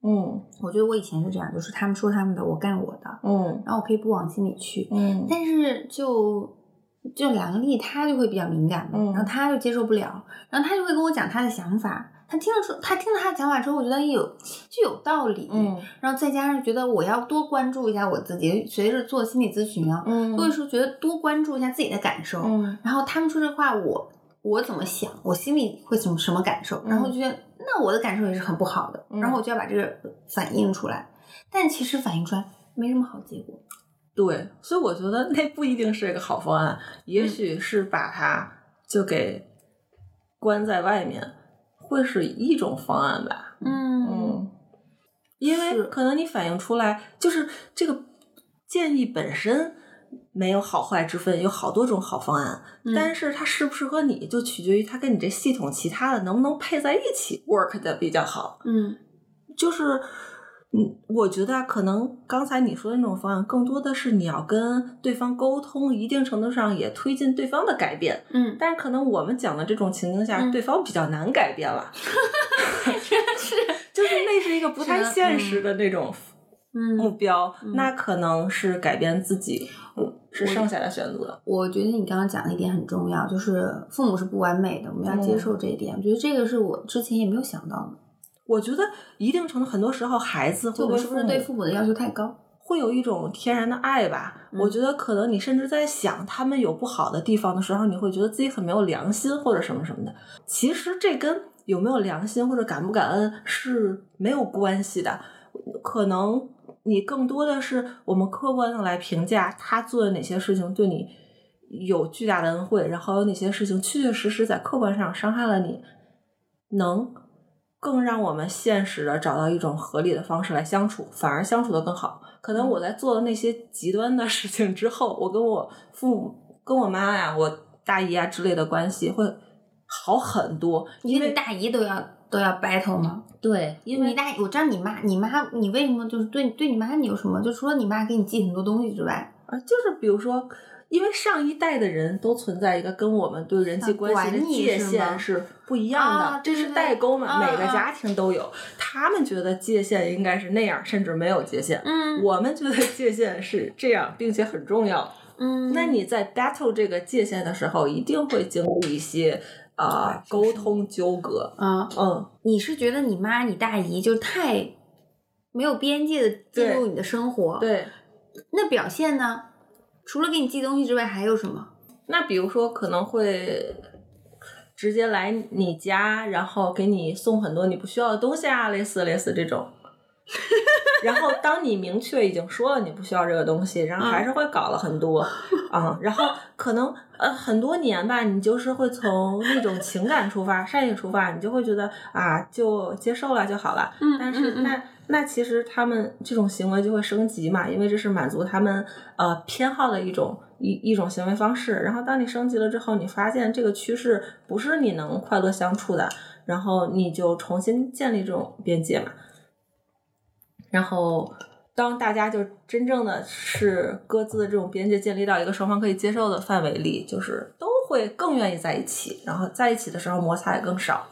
[SPEAKER 2] 嗯
[SPEAKER 1] 我觉得我以前是这样，就是他们说他们的，我干我的，
[SPEAKER 2] 嗯
[SPEAKER 1] 然后我可以不往心里去。
[SPEAKER 2] 嗯
[SPEAKER 1] 但是就就梁丽，她就会比较敏感嘛，
[SPEAKER 2] 嗯
[SPEAKER 1] 然后她就接受不了，然后她就会跟我讲她的想法。她听了说，她听了她的想法之后，我觉得有就有道理，
[SPEAKER 2] 嗯
[SPEAKER 1] 然后再加上觉得我要多关注一下我自己，随着做心理咨询啊，
[SPEAKER 2] 嗯
[SPEAKER 1] 所以说觉得多关注一下自己的感受，
[SPEAKER 2] 嗯
[SPEAKER 1] 然后他们说这话我。我怎么想，我心里会怎么什么感受，然后觉得那我的感受也是很不好的，
[SPEAKER 2] 嗯
[SPEAKER 1] 然后我就要把这个反映出来，但其实反映出来没什么好结果。
[SPEAKER 2] 对，所以我觉得那不一定是一个好方案，也许是把它就给关在外面，会是一种方案吧。
[SPEAKER 1] 嗯。
[SPEAKER 2] 嗯，因为可能你反映出来，就是这个建议本身没有好坏之分，有好多种好方案，
[SPEAKER 1] 嗯。
[SPEAKER 2] 但是它适不适合你，就取决于它跟你这系统其他的能不能配在一起 work 的比较好。
[SPEAKER 1] 嗯。
[SPEAKER 2] 就是，嗯，我觉得啊可能刚才你说的那种方案，更多的是你要跟对方沟通，一定程度上也推进对方的改变。
[SPEAKER 1] 嗯，
[SPEAKER 2] 但是可能我们讲的这种情境下，
[SPEAKER 1] 嗯
[SPEAKER 2] 对方比较难改变了，*laughs*
[SPEAKER 1] 是，
[SPEAKER 2] 就是那是一个不太现实的那种目
[SPEAKER 1] 嗯，
[SPEAKER 2] 标，
[SPEAKER 1] 嗯
[SPEAKER 2] 那可能是改变自己，嗯是剩下的选择。
[SPEAKER 1] 我觉得你刚刚讲的一点很重要，就是父母是不完美的，我们要接
[SPEAKER 2] 嗯
[SPEAKER 1] 受这一点。我觉得这个是我之前也没有想到的，
[SPEAKER 2] 我觉得一定程度，很多时候孩子会
[SPEAKER 1] 就我们是不是对
[SPEAKER 2] 对父母
[SPEAKER 1] 父母的要求太高？
[SPEAKER 2] 会有一种天然的爱吧。
[SPEAKER 1] 嗯
[SPEAKER 2] 我觉得可能你甚至在想他们有不好的地方的时候，你会觉得自己很没有良心或者什么什么的。其实这跟有没有良心或者感不感恩是没有关系的，可能你更多的是我们客观的来评价他做的哪些事情对你有巨大的恩惠，然后有哪些事情确确实实在客观上伤害了你，能更让我们现实的找到一种合理的方式来相处，反而相处的更好。可能我在做了那些极端的事情之后，我跟我父母、跟我妈呀、我大姨啊之类的关系会好很多，因为
[SPEAKER 1] 你大姨都要都要 battle 吗？
[SPEAKER 2] 对，因为
[SPEAKER 1] 你大姨，我知道你妈，你妈，你为什么就是对对你妈你有什么？就除了你妈给你寄很多东西之外，
[SPEAKER 2] 啊，就是比如说，因为上一代的人都存在一个跟我们对人际关系的界限是不一样的，这是代沟嘛，每个家庭都有。他们觉得界限应该是那样，甚至没有界限。
[SPEAKER 1] 嗯
[SPEAKER 2] 我们觉得界限是这样，并且很重要。
[SPEAKER 1] 嗯，
[SPEAKER 2] 那你在 battle 这个界限的时候，一定会经历一些啊、沟通纠葛。
[SPEAKER 1] 啊，
[SPEAKER 2] 嗯，
[SPEAKER 1] 你是觉得你妈、你大姨就太没有边界的进入你的生活？，
[SPEAKER 2] 对。
[SPEAKER 1] 那表现呢？除了给你寄东西之外，还有什么？
[SPEAKER 2] 那比如说可能会直接来你家，然后给你送很多你不需要的东西啊，类似类似这种。*laughs* 然后当你明确已经说了你不需要这个东西，然后还是会搞了很多 *laughs* 啊、然后可能呃很多年吧，你就是会从那种情感出发、善意出发，你就会觉得啊就接受了就好了。
[SPEAKER 1] 嗯
[SPEAKER 2] 但是那那其实他们这种行为就会升级嘛，因为这是满足他们呃偏好的一种一一种行为方式。然后当你升级了之后，你发现这个趋势不是你能快乐相处的，然后你就重新建立这种边界嘛。然后当大家就真正的是各自的这种边界建立到一个双方可以接受的范围里，就是都会更愿意在一起，然后在一起的时候摩擦也更少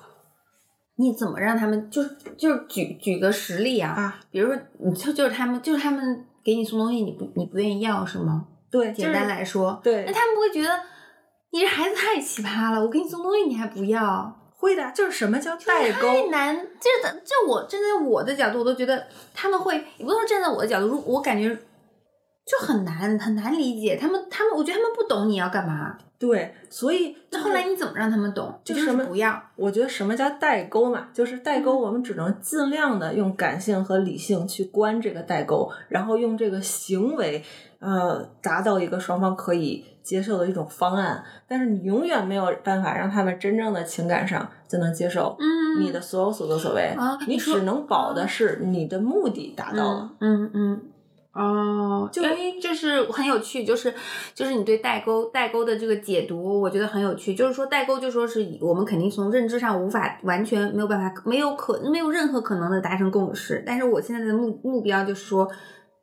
[SPEAKER 1] 你怎么让他们就是就是举举个实例啊？
[SPEAKER 2] 啊。
[SPEAKER 1] 比如说，你就就是他们就是他们给你送东西，你不你不愿意要是吗？
[SPEAKER 2] 对，
[SPEAKER 1] 简单来说，
[SPEAKER 2] 对
[SPEAKER 1] 那他们不会觉得你这孩子太奇葩了，我给你送东西你还不要，
[SPEAKER 2] 会的，就是什么叫代沟？
[SPEAKER 1] 太难。这的这我站在我的角度，我都觉得他们会，也不能说站在我的角度，如我感觉就很难很难理解。他们他们，我觉得他们不懂你要干嘛。
[SPEAKER 2] 对，所以
[SPEAKER 1] 那后来你怎么让他们懂？就是
[SPEAKER 2] 什么
[SPEAKER 1] 不要。
[SPEAKER 2] 我觉得什么叫代沟嘛？就是代沟，
[SPEAKER 1] 嗯
[SPEAKER 2] 我们只能尽量的用感性和理性去关这个代沟，然后用这个行为，呃，达到一个双方可以接受的一种方案。但是你永远没有办法让他们真正的情感上就能接受
[SPEAKER 1] 嗯
[SPEAKER 2] 你的所有所作所为。你
[SPEAKER 1] 啊你
[SPEAKER 2] 只能保的是你的目的达到了。
[SPEAKER 1] 嗯嗯嗯。哦，
[SPEAKER 2] 就
[SPEAKER 1] 因为就是很有趣，就是就是你对代沟代沟的这个解读，我觉得很有趣。就是说代沟，就说是我们肯定从认知上无法完全没有办法，没有可没有任何可能的达成共识。但是我现在的目目标就是说，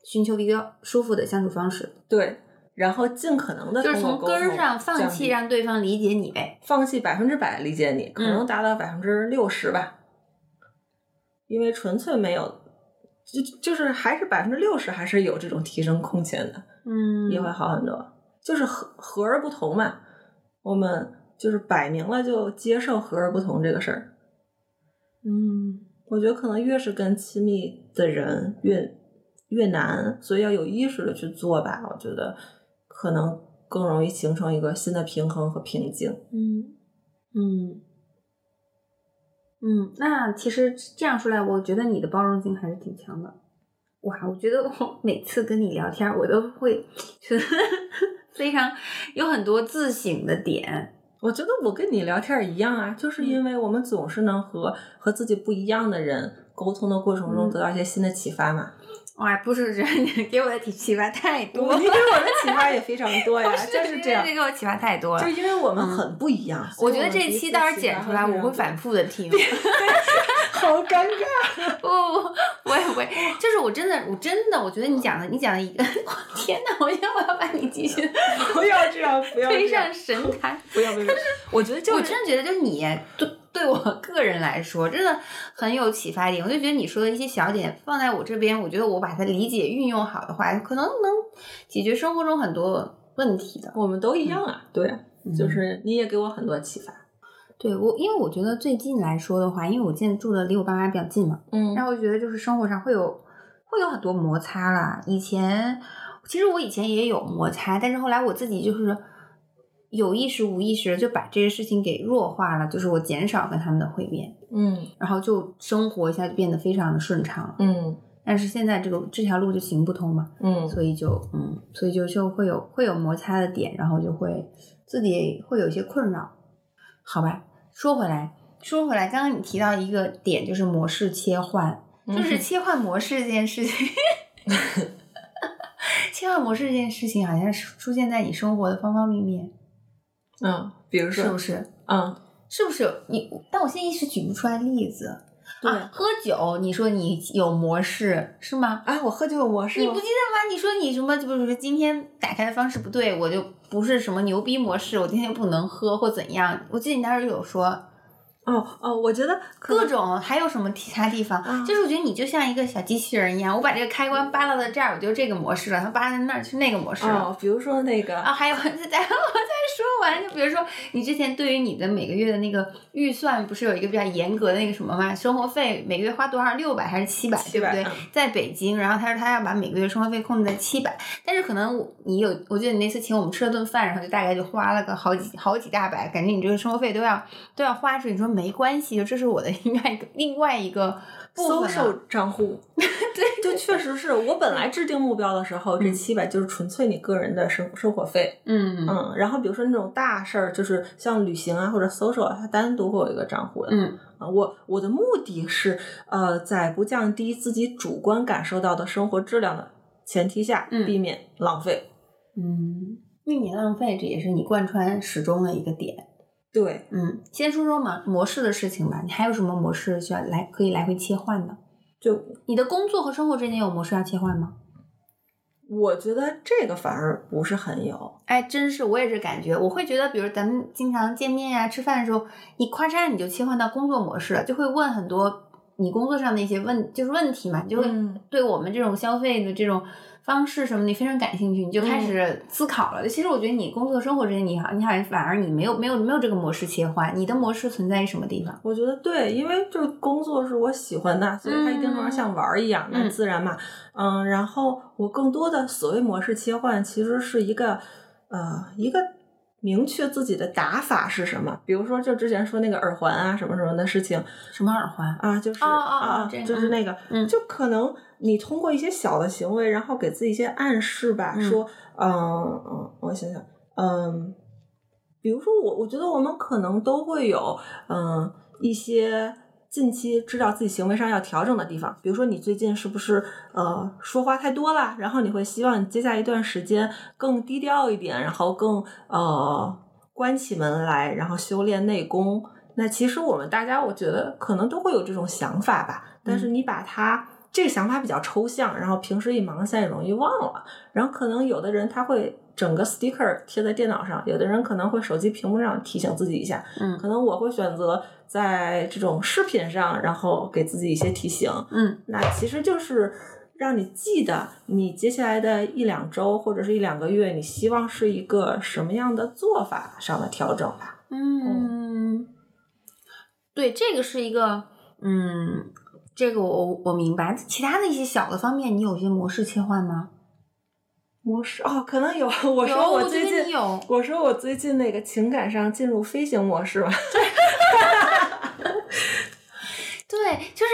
[SPEAKER 1] 寻求一个舒服的相处方式，
[SPEAKER 2] 对，然后尽可能的
[SPEAKER 1] 就是从根儿上放弃让对方理解你呗。
[SPEAKER 2] 放弃百分之百理解你，可能达到百分之六十吧，因为纯粹没有就就是还是百分之六十还是有这种提升空间的，
[SPEAKER 1] 嗯
[SPEAKER 2] 也会好很多。就是和和而不同嘛，我们就是摆明了就接受和而不同这个事儿。
[SPEAKER 1] 嗯
[SPEAKER 2] 我觉得可能越是跟亲密的人越越难，所以要有意识的去做吧。我觉得可能更容易形成一个新的平衡和平静。
[SPEAKER 1] 嗯嗯嗯，那其实这样说来，我觉得你的包容性还是挺强的。哇，我觉得我每次跟你聊天，我都会觉得 *laughs* 非常有很多自省的点。
[SPEAKER 2] 我觉得我跟你聊天一样啊，就是因为我们总是能和和自己不一样的人沟通的过程中
[SPEAKER 1] 嗯
[SPEAKER 2] 得到一些新的启发嘛。
[SPEAKER 1] 哇，不是，人你给我的启发太多了，
[SPEAKER 2] 你给我的启发也非常多呀，*laughs*
[SPEAKER 1] 是
[SPEAKER 2] 就是这样
[SPEAKER 1] 这。给我启发太多了
[SPEAKER 2] 就。因为我们
[SPEAKER 1] 嗯
[SPEAKER 2] 很不一样，
[SPEAKER 1] 我觉得这期到时候剪出来，我会反复的听。*laughs*
[SPEAKER 2] 好尴尬。*laughs*
[SPEAKER 1] 不不不，我也不会，就是我真的，我真的，我觉得你讲的，你讲的一个，天哪！我觉得我要把你继续
[SPEAKER 2] 不要这样，不要
[SPEAKER 1] 推上神坛。
[SPEAKER 2] 不要不要。我觉得就
[SPEAKER 1] 我真的觉得，就是你对对我 *laughs* 个人来说，真的很有启发点。我就觉得你说的一些小点放在我这边，我觉得我把它理解运用好的话，可能能解决生活中很多问题的。
[SPEAKER 2] 我们都一样啊，对就是你也给我很多启发。
[SPEAKER 1] 对我，因为我觉得最近来说的话，因为我现在住的离我爸妈比较近嘛，
[SPEAKER 2] 嗯
[SPEAKER 1] 然后我觉得就是生活上会有会有很多摩擦啦。以前其实我以前也有摩擦，但是后来我自己就是有意识无意识的就把这些事情给弱化了，就是我减少跟他们的会面，
[SPEAKER 2] 嗯
[SPEAKER 1] 然后就生活一下就变得非常的顺畅了。
[SPEAKER 2] 嗯
[SPEAKER 1] 但是现在这个这条路就行不通嘛，
[SPEAKER 2] 嗯
[SPEAKER 1] 所以就嗯，所以就就会有会有摩擦的点，然后就会自己会有一些困扰，好吧？说回来，说回来，刚刚你提到一个点，就是模式切换，就是
[SPEAKER 2] 嗯
[SPEAKER 1] 切换模式这件事情。*laughs* 切换模式这件事情，好像是出现在你生活的方方面面，
[SPEAKER 2] 嗯，比如说
[SPEAKER 1] 是不是？
[SPEAKER 2] 嗯，
[SPEAKER 1] 是不是你？但我现在一时举不出来例子。
[SPEAKER 2] 对
[SPEAKER 1] 啊，喝酒，你说你有模式是吗？
[SPEAKER 2] 啊，我喝酒有模式
[SPEAKER 1] 你不记得吗？你说你什么？就比如说今天打开的方式不对，我就不是什么牛逼模式，我今天不能喝或怎样。我记得你当时有说
[SPEAKER 2] 哦哦，我觉得
[SPEAKER 1] 各种，还有什么其他地方？
[SPEAKER 2] 啊
[SPEAKER 1] 就是我觉得你就像一个小机器人一样，我把这个开关扒拉到这儿，我就这个模式了；它扒拉到那儿，去那个模式了。
[SPEAKER 2] 哦，比如说那个
[SPEAKER 1] 啊，还有，*laughs* 再再 *laughs* 我再说完，就比如说，你之前对于你的每个月的那个预算，不是有一个比较严格的那个什么吗？生活费每个月花多少？六百还是七百？对不
[SPEAKER 2] 700
[SPEAKER 1] 对
[SPEAKER 2] 嗯？
[SPEAKER 1] 在北京，然后他说他要把每个月生活费控制在七百，但是可能我你有，我记得你那次请我们吃了顿饭，然后就大概就花了个好几好几大百，感觉你这个生活费都要都要花出去。你说没关系，这是我的 *laughs* 另外一个另外一个部分
[SPEAKER 2] 搜
[SPEAKER 1] 了
[SPEAKER 2] 售账户，*laughs* 对，就确实是我本来制定目标的时候，这
[SPEAKER 1] 嗯。
[SPEAKER 2] 七百就是纯粹你个人的生生活费，
[SPEAKER 1] 嗯
[SPEAKER 2] 嗯，然后比如说那种大事儿，就是像旅行啊或者 social，啊它单独会有一个账户的，
[SPEAKER 1] 嗯。
[SPEAKER 2] 啊，我我的目的是，呃，在不降低自己主观感受到的生活质量的前提下，
[SPEAKER 1] 嗯。
[SPEAKER 2] 避免浪费。
[SPEAKER 1] 嗯，避免浪费，这也是你贯穿始终的一个点。
[SPEAKER 2] 对，
[SPEAKER 1] 嗯，先说说嘛模式的事情吧。你还有什么模式需要来可以来回切换的？
[SPEAKER 2] 就
[SPEAKER 1] 你的工作和生活之间有模式要切换吗？
[SPEAKER 2] 我觉得这个反而不是很有。
[SPEAKER 1] 哎，真是我也是感觉，我会觉得，比如咱们经常见面呀、吃饭的时候，你咔嚓你就切换到工作模式了，就会问很多你工作上的一些问，就是问题嘛，你就会
[SPEAKER 2] 嗯
[SPEAKER 1] 对我们这种消费的这种方式什么，你非常感兴趣，你就开始思考了。其实我觉得你工作生活之间，你好，你好像反而你没有没有没有这个模式切换，你的模式存在于什么地方？
[SPEAKER 2] 我觉得对，因为就是工作是我喜欢的，所以它一定程度像玩儿一样，那
[SPEAKER 1] 嗯
[SPEAKER 2] 自然嘛。嗯，然后我更多的所谓模式切换，其实是一个呃一个明确自己的打法是什么。比如说，就之前说那个耳环啊什么什么的事情
[SPEAKER 1] 什么耳环？
[SPEAKER 2] 啊，就是
[SPEAKER 1] 哦哦哦
[SPEAKER 2] 啊，
[SPEAKER 1] 这个
[SPEAKER 2] 就是那个，
[SPEAKER 1] 嗯
[SPEAKER 2] 就可能你通过一些小的行为，然后给自己一些暗示吧，
[SPEAKER 1] 嗯
[SPEAKER 2] 说，嗯嗯，我想想，嗯。比如说我，我觉得我们可能都会有，嗯，一些近期知道自己行为上要调整的地方。比如说，你最近是不是呃说话太多了？然后你会希望你接下来一段时间更低调一点，然后更呃关起门来，然后修炼内功。那其实我们大家，我觉得可能都会有这种想法吧。但是你把它这个想法比较抽象，然后平时一忙现在也容易忘了。然后可能有的人他会整个 sticker 贴在电脑上，有的人可能会手机屏幕上提醒自己一下。
[SPEAKER 1] 嗯
[SPEAKER 2] 可能我会选择在这种视频上，然后给自己一些提醒。
[SPEAKER 1] 嗯
[SPEAKER 2] 那其实就是让你记得你接下来的一两周或者是一两个月，你希望是一个什么样的做法上的调整吧。
[SPEAKER 1] 嗯，对，这个是一个，嗯，这个我我明白。其他的一些小的方面，你有一些模式切换吗？
[SPEAKER 2] 模式哦，可能有。我说
[SPEAKER 1] 我
[SPEAKER 2] 最近
[SPEAKER 1] 你有
[SPEAKER 2] 我说我最近那个情感上进入飞行模式了。*laughs*
[SPEAKER 1] 对，就是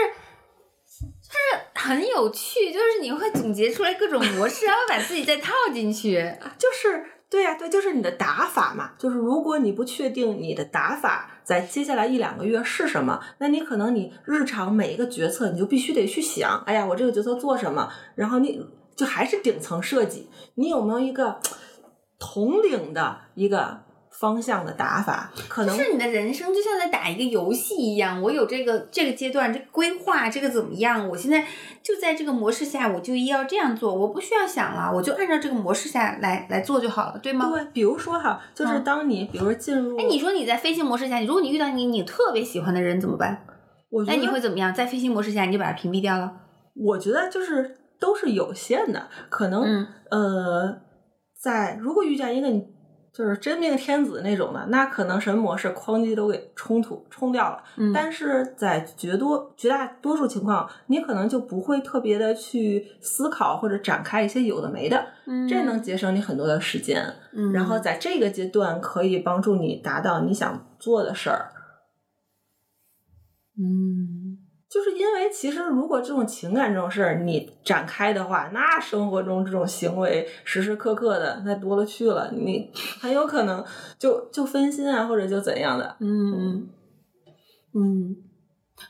[SPEAKER 1] 就是很有趣，就是你会总结出来各种模式，然后把自己再套进去。*laughs*
[SPEAKER 2] 就是对呀、对，就是你的打法嘛。就是如果你不确定你的打法在接下来一两个月是什么，那你可能你日常每一个决策你就必须得去想，哎呀，我这个决策做什么，然后你就还是顶层设计，你有没有一个 *tsk* 统领的一个方向的打法？可能
[SPEAKER 1] 是你的人生就像在打一个游戏一样，我有这个这个阶段这个规划，这个怎么样？我现在就在这个模式下，我就要这样做，我不需要想了，我就按照这个模式下来来做就好了，对吗？
[SPEAKER 2] 对，比如说哈，就是
[SPEAKER 1] 嗯
[SPEAKER 2] 当你比如说进入，
[SPEAKER 1] 哎，你说你在飞行模式下，如果你遇到你你特别喜欢的人怎么办？那
[SPEAKER 2] 我觉得
[SPEAKER 1] 你会怎么样？在飞行模式下，你就把它屏蔽掉了？
[SPEAKER 2] 我觉得就是都是有限的，可能、
[SPEAKER 1] 嗯
[SPEAKER 2] 呃，在如果遇见一个你就是真命天子那种的，那可能什么模式哐叽都给冲突冲掉了。
[SPEAKER 1] 嗯
[SPEAKER 2] 但是在绝多绝大多数情况，你可能就不会特别的去思考或者展开一些有的没的，
[SPEAKER 1] 嗯
[SPEAKER 2] 这能节省你很多的时间。
[SPEAKER 1] 嗯
[SPEAKER 2] 然后在这个阶段，可以帮助你达到你想做的事儿。
[SPEAKER 1] 嗯，
[SPEAKER 2] 就是因为其实如果这种情感这种事儿你展开的话，那生活中这种行为时时刻刻的那多了去了，你很有可能就就分心啊，或者就怎样的。
[SPEAKER 1] 嗯嗯，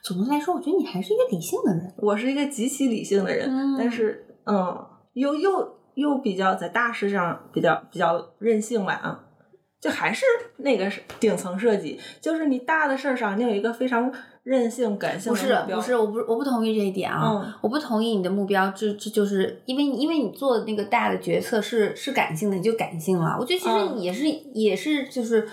[SPEAKER 1] 总的来说，我觉得你还是一个理性的人。
[SPEAKER 2] 我是一个极其理性的人，
[SPEAKER 1] 嗯
[SPEAKER 2] 但是嗯，又又又比较在大事上比较比较任性吧啊。就还是那个是顶层设计，就是你大的事儿上，你有一个非常任性、感性
[SPEAKER 1] 不是。不是，我不我不同意这一点啊，
[SPEAKER 2] 嗯
[SPEAKER 1] 我不同意你的目标，这这就是因为因为你做的那个大的决策是是感性的，你就感性了。我觉得其实
[SPEAKER 2] 嗯
[SPEAKER 1] 也是、也是就是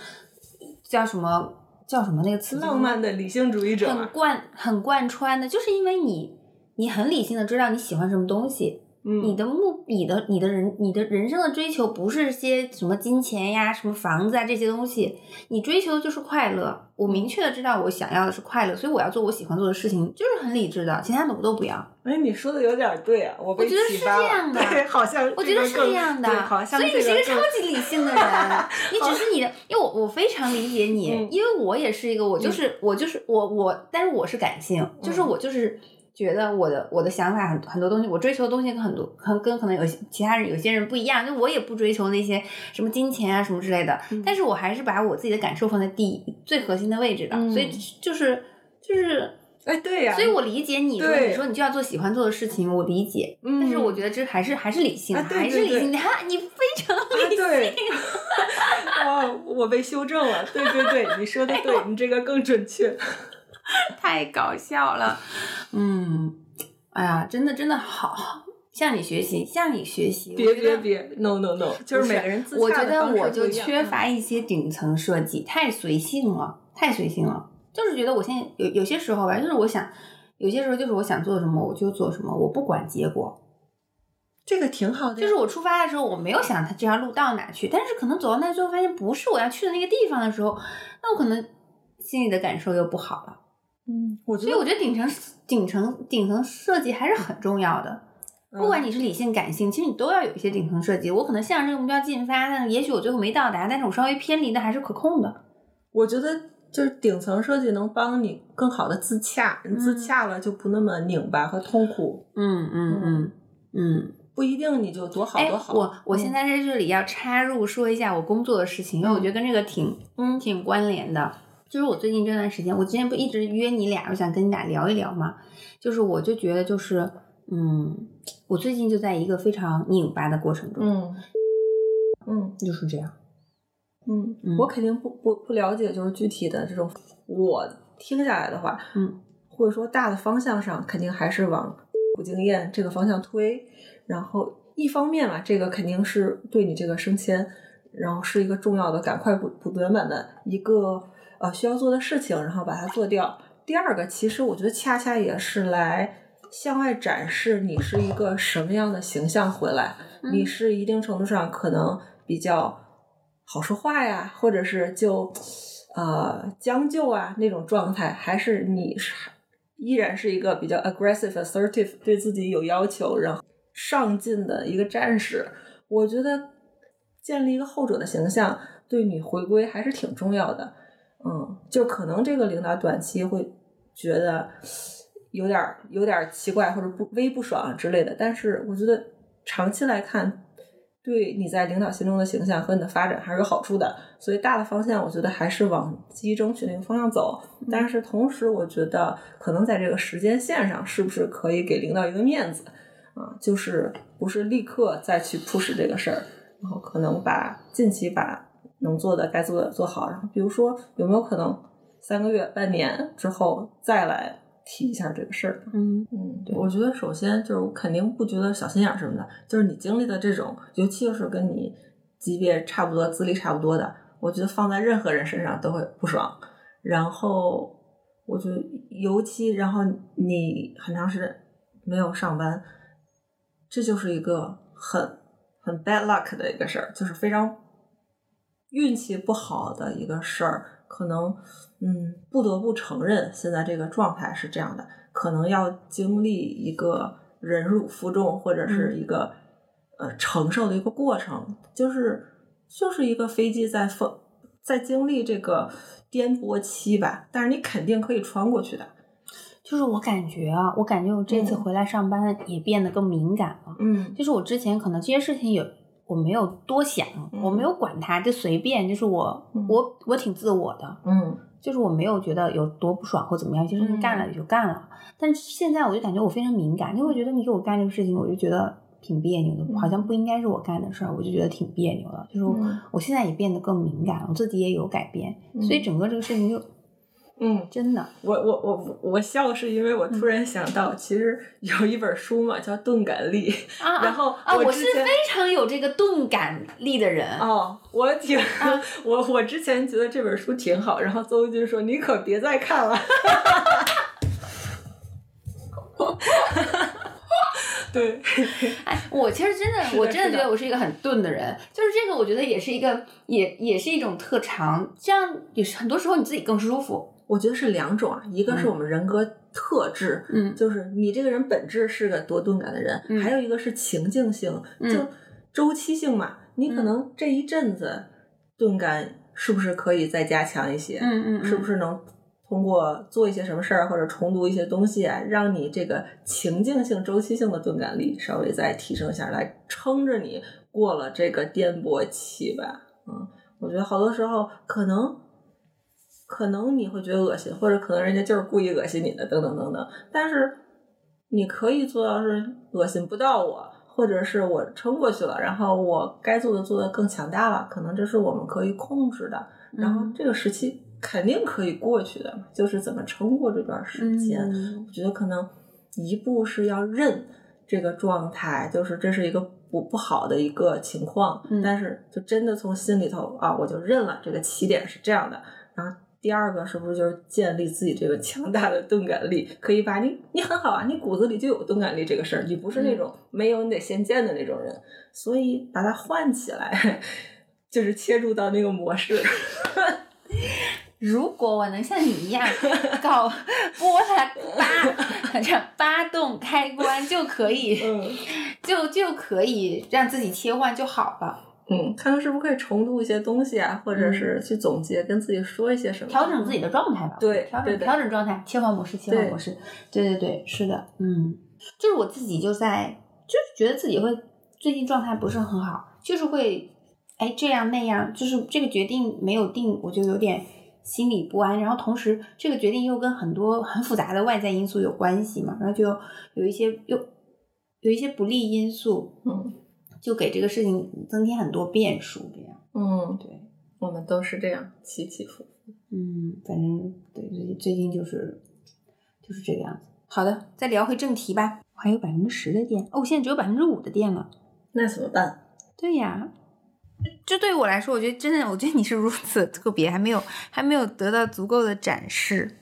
[SPEAKER 1] 叫什么叫什么那个词
[SPEAKER 2] 浪漫的理性主义者
[SPEAKER 1] 很。贯很贯穿的，就是因为你你很理性的知道你喜欢什么东西，
[SPEAKER 2] 嗯，
[SPEAKER 1] 你的目你的你的人你的人生的追求不是些什么金钱呀、什么房子啊这些东西，你追求的就是快乐。我明确的知道我想要的是快乐，所以我要做我喜欢做的事情，就是很理智的，其他的我都不要。
[SPEAKER 2] 哎，你说的有点对啊，我被
[SPEAKER 1] 我觉得是这样的 *laughs*
[SPEAKER 2] 对，好像
[SPEAKER 1] 我觉得是
[SPEAKER 2] 这
[SPEAKER 1] 样的
[SPEAKER 2] 对，好像
[SPEAKER 1] 所以你是一个超级理性的人，*laughs* 你只是你的，因为我我非常理解你，
[SPEAKER 2] 嗯。
[SPEAKER 1] 因为我也是一个，我就是、我就是我我，但是我是感性，就是
[SPEAKER 2] 嗯。
[SPEAKER 1] 我就是觉得我的我的想法很很多东西，我追求的东西跟很多跟跟可能有些其他人有些人不一样，就我也不追求那些什么金钱啊什么之类的，
[SPEAKER 2] 嗯
[SPEAKER 1] 但是我还是把我自己的感受放在第一最核心的位置的，
[SPEAKER 2] 嗯
[SPEAKER 1] 所以就是就是。
[SPEAKER 2] 哎，对呀，
[SPEAKER 1] 所以我理解你说，
[SPEAKER 2] 对
[SPEAKER 1] 你说你就要做喜欢做的事情，我理解。
[SPEAKER 2] 嗯
[SPEAKER 1] 但是我觉得这还是还是理性，
[SPEAKER 2] 啊对
[SPEAKER 1] 还是理性的。哈，你非常
[SPEAKER 2] 啊
[SPEAKER 1] 理性。
[SPEAKER 2] 对，*laughs* 哦，我被修正了，对对对，你说的对，你这个更准确。
[SPEAKER 1] 太搞笑了。嗯，哎呀，真的真的好，向你学习，向你学习。
[SPEAKER 2] 别别别，no no no，就是每个人自
[SPEAKER 1] 我觉得我就缺乏一些顶层设计，太随性了，太随性了。就是觉得我现在有有些时候吧，就是我想，有些时候就是我想做什么我就做什么，我不管结果。
[SPEAKER 2] 这个挺好的，
[SPEAKER 1] 就是我出发的时候，我没有想它这条路到哪去，但是可能走到那最后，发现不是我要去的那个地方的时候，那我可能心里的感受又不好了。
[SPEAKER 2] 嗯，我觉得
[SPEAKER 1] 所以我觉得顶层顶层顶层设计还是很重要的。不管
[SPEAKER 2] 嗯
[SPEAKER 1] 你是理性感性，其实你都要有一些顶层设计。我可能向着这个目标进发，但是也许我最后没到达，但是我稍微偏离的还是可控的。
[SPEAKER 2] 我觉得就是顶层设计能帮你更好的自洽，你自
[SPEAKER 1] 嗯
[SPEAKER 2] 洽了就不那么拧巴和痛苦，
[SPEAKER 1] 嗯嗯嗯嗯。
[SPEAKER 2] 不一定你就多好
[SPEAKER 1] 哎
[SPEAKER 2] 多，好。
[SPEAKER 1] 我我现
[SPEAKER 2] 嗯
[SPEAKER 1] 在在这里要插入说一下我工作的事情，因为我觉得跟这个挺
[SPEAKER 2] 嗯
[SPEAKER 1] 挺关联的。就是我最近这段时间，我之前不一直约你俩，我想跟你俩聊一聊嘛。就是我就觉得就是，嗯，我最近就在一个非常拧巴的过程中，
[SPEAKER 2] 嗯嗯
[SPEAKER 1] 就是这样。
[SPEAKER 2] 嗯
[SPEAKER 1] 嗯
[SPEAKER 2] 我肯定不不不了解，就是具体的这种，我听下来的话，
[SPEAKER 1] 嗯，
[SPEAKER 2] 或者说大的方向上，肯定还是往古经验这个方向推。然后一方面嘛，这个肯定是对你这个升迁，然后是一个重要的赶快补补短板的一个呃需要做的事情，然后把它做掉。第二个，其实我觉得恰恰也是来向外展示你是一个什么样的形象回来，你是一定程度上可能比较好说话呀，或者是就呃将就啊那种状态，还是你是依然是一个比较 aggressive assertive 对自己有要求，然后上进的一个战士。我觉得建立一个后者的形象，对你回归还是挺重要的。嗯，就可能这个领导短期会觉得有点儿有点儿奇怪或者不微不爽之类的，但是我觉得长期来看，对你在领导心中的形象和你的发展还是有好处的。所以大的方向，我觉得还是往积极争取那个方向走。但是同时，我觉得可能在这个时间线上，是不是可以给领导一个面子啊？就是不是立刻再去 push 这个事儿，然后可能把近期把。能做的该做的做好，然后比如说有没有可能三个月、半年之后再来提一下这个事儿？
[SPEAKER 1] 嗯
[SPEAKER 2] 嗯，我觉得首先就是我肯定不觉得小心眼什么的，就是你经历的这种，尤其是跟你级别差不多、资历差不多的，我觉得放在任何人身上都会不爽。然后我觉得尤其然后你很长时间没有上班，这就是一个很很 bad luck 的一个事儿，就是非常。运气不好的一个事儿，可能嗯不得不承认，现在这个状态是这样的，可能要经历一个忍辱负重或者是一个呃承受的一个过程，就是就是一个飞机在风在经历这个颠簸期吧，但是你肯定可以穿过去的。
[SPEAKER 1] 就是我感觉啊，我感觉我这次回来上班也变得更敏感了。
[SPEAKER 2] 嗯，
[SPEAKER 1] 就是我之前可能这些事情有。我没有多想，我没有管他，就随便，就是我，我，我挺自我的，
[SPEAKER 2] 嗯，
[SPEAKER 1] 就是我没有觉得有多不爽或怎么样，就是干了也就干了。但是现在我就感觉我非常敏感，就会觉得你给我干这个事情，我就觉得挺别扭的，好像不应该是我干的事儿，我就觉得挺别扭的。就是我现在也变得更敏感，我自己也有改变，所以整个这个事情就。
[SPEAKER 2] 嗯，
[SPEAKER 1] 真的，
[SPEAKER 2] 我我我我笑是因为我突然想到，其实有一本书嘛，叫《钝感力》，啊然后
[SPEAKER 1] 啊，我是非常有这个钝感力的人。
[SPEAKER 2] 哦，我挺 *laughs* 我我之前觉得这本书挺好，然后邹军说你可别再看了。对，
[SPEAKER 1] 哎，我其实真的，我真的觉得我是一个很钝的人，就是这个，我觉得也是一个，也也是一种特长，这样也是很多时候你自己更舒服。
[SPEAKER 2] 我觉得是两种啊，一个是我们人格特质，
[SPEAKER 1] 嗯，
[SPEAKER 2] 就是你这个人本质是个多钝感的人，还有一个是情境性，就周期性嘛，你可能这一阵子钝感是不是可以再加强一些？
[SPEAKER 1] 嗯嗯，
[SPEAKER 2] 是不是能？通过做一些什么事儿或者重读一些东西啊，让你这个情境性、周期性的钝感力稍微再提升一下来，撑着你过了这个颠簸期吧。嗯，我觉得好多时候可能可能你会觉得恶心，或者可能人家就是故意恶心你的，等等等等。但是你可以做到是恶心不到我，或者是我撑过去了，然后我该做的做的更强大了，可能这是我们可以控制的。然后这个时期。肯定可以过去的，就是怎么撑过这段时间。我觉得可能一步是要认这个状态，就是这是一个不不好的一个情况。但是就真的从心里头啊，我就认了这个起点是这样的。然后第二个是不是就是建立自己这个强大的钝感力，可以把你你很好啊，你骨子里就有钝感力这个事儿，你不是那种没有你得先见的那种人，所以把它换起来，*laughs* 就是切入到那个模式。*laughs*
[SPEAKER 1] 如果我能像你一样搞 *laughs* 拨它八这八动开关就可以，就就可以让自己切换就好了。
[SPEAKER 2] 嗯，看看是不是可以重读一些东西啊，或者是去总结，跟自己说一些什么，
[SPEAKER 1] 调整自己的状态吧。
[SPEAKER 2] 对，
[SPEAKER 1] 调整调整状态，切换模式，切换模式。对对对，是的，嗯，就是我自己就在，就是觉得自己会最近状态不是很好，就是会哎这样那样，就是这个决定没有定，我就有点。心里不安，然后同时这个决定又跟很多很复杂的外在因素有关系嘛，然后就有一些又有一些不利因素，
[SPEAKER 2] 嗯，
[SPEAKER 1] 就给这个事情增添很多变数，这样，
[SPEAKER 2] 嗯，
[SPEAKER 1] 对，
[SPEAKER 2] 我们都是这样起起伏伏，
[SPEAKER 1] 嗯，反正对最最近就是就是这个样子。好的，再聊回正题吧。我还有百分之十的电，哦，现在只有百分之五的电了。
[SPEAKER 2] 那怎么办？
[SPEAKER 1] 对呀，这对于我来说，我觉得真的，我觉得你是如此特别，还没有还没有得到足够的展示。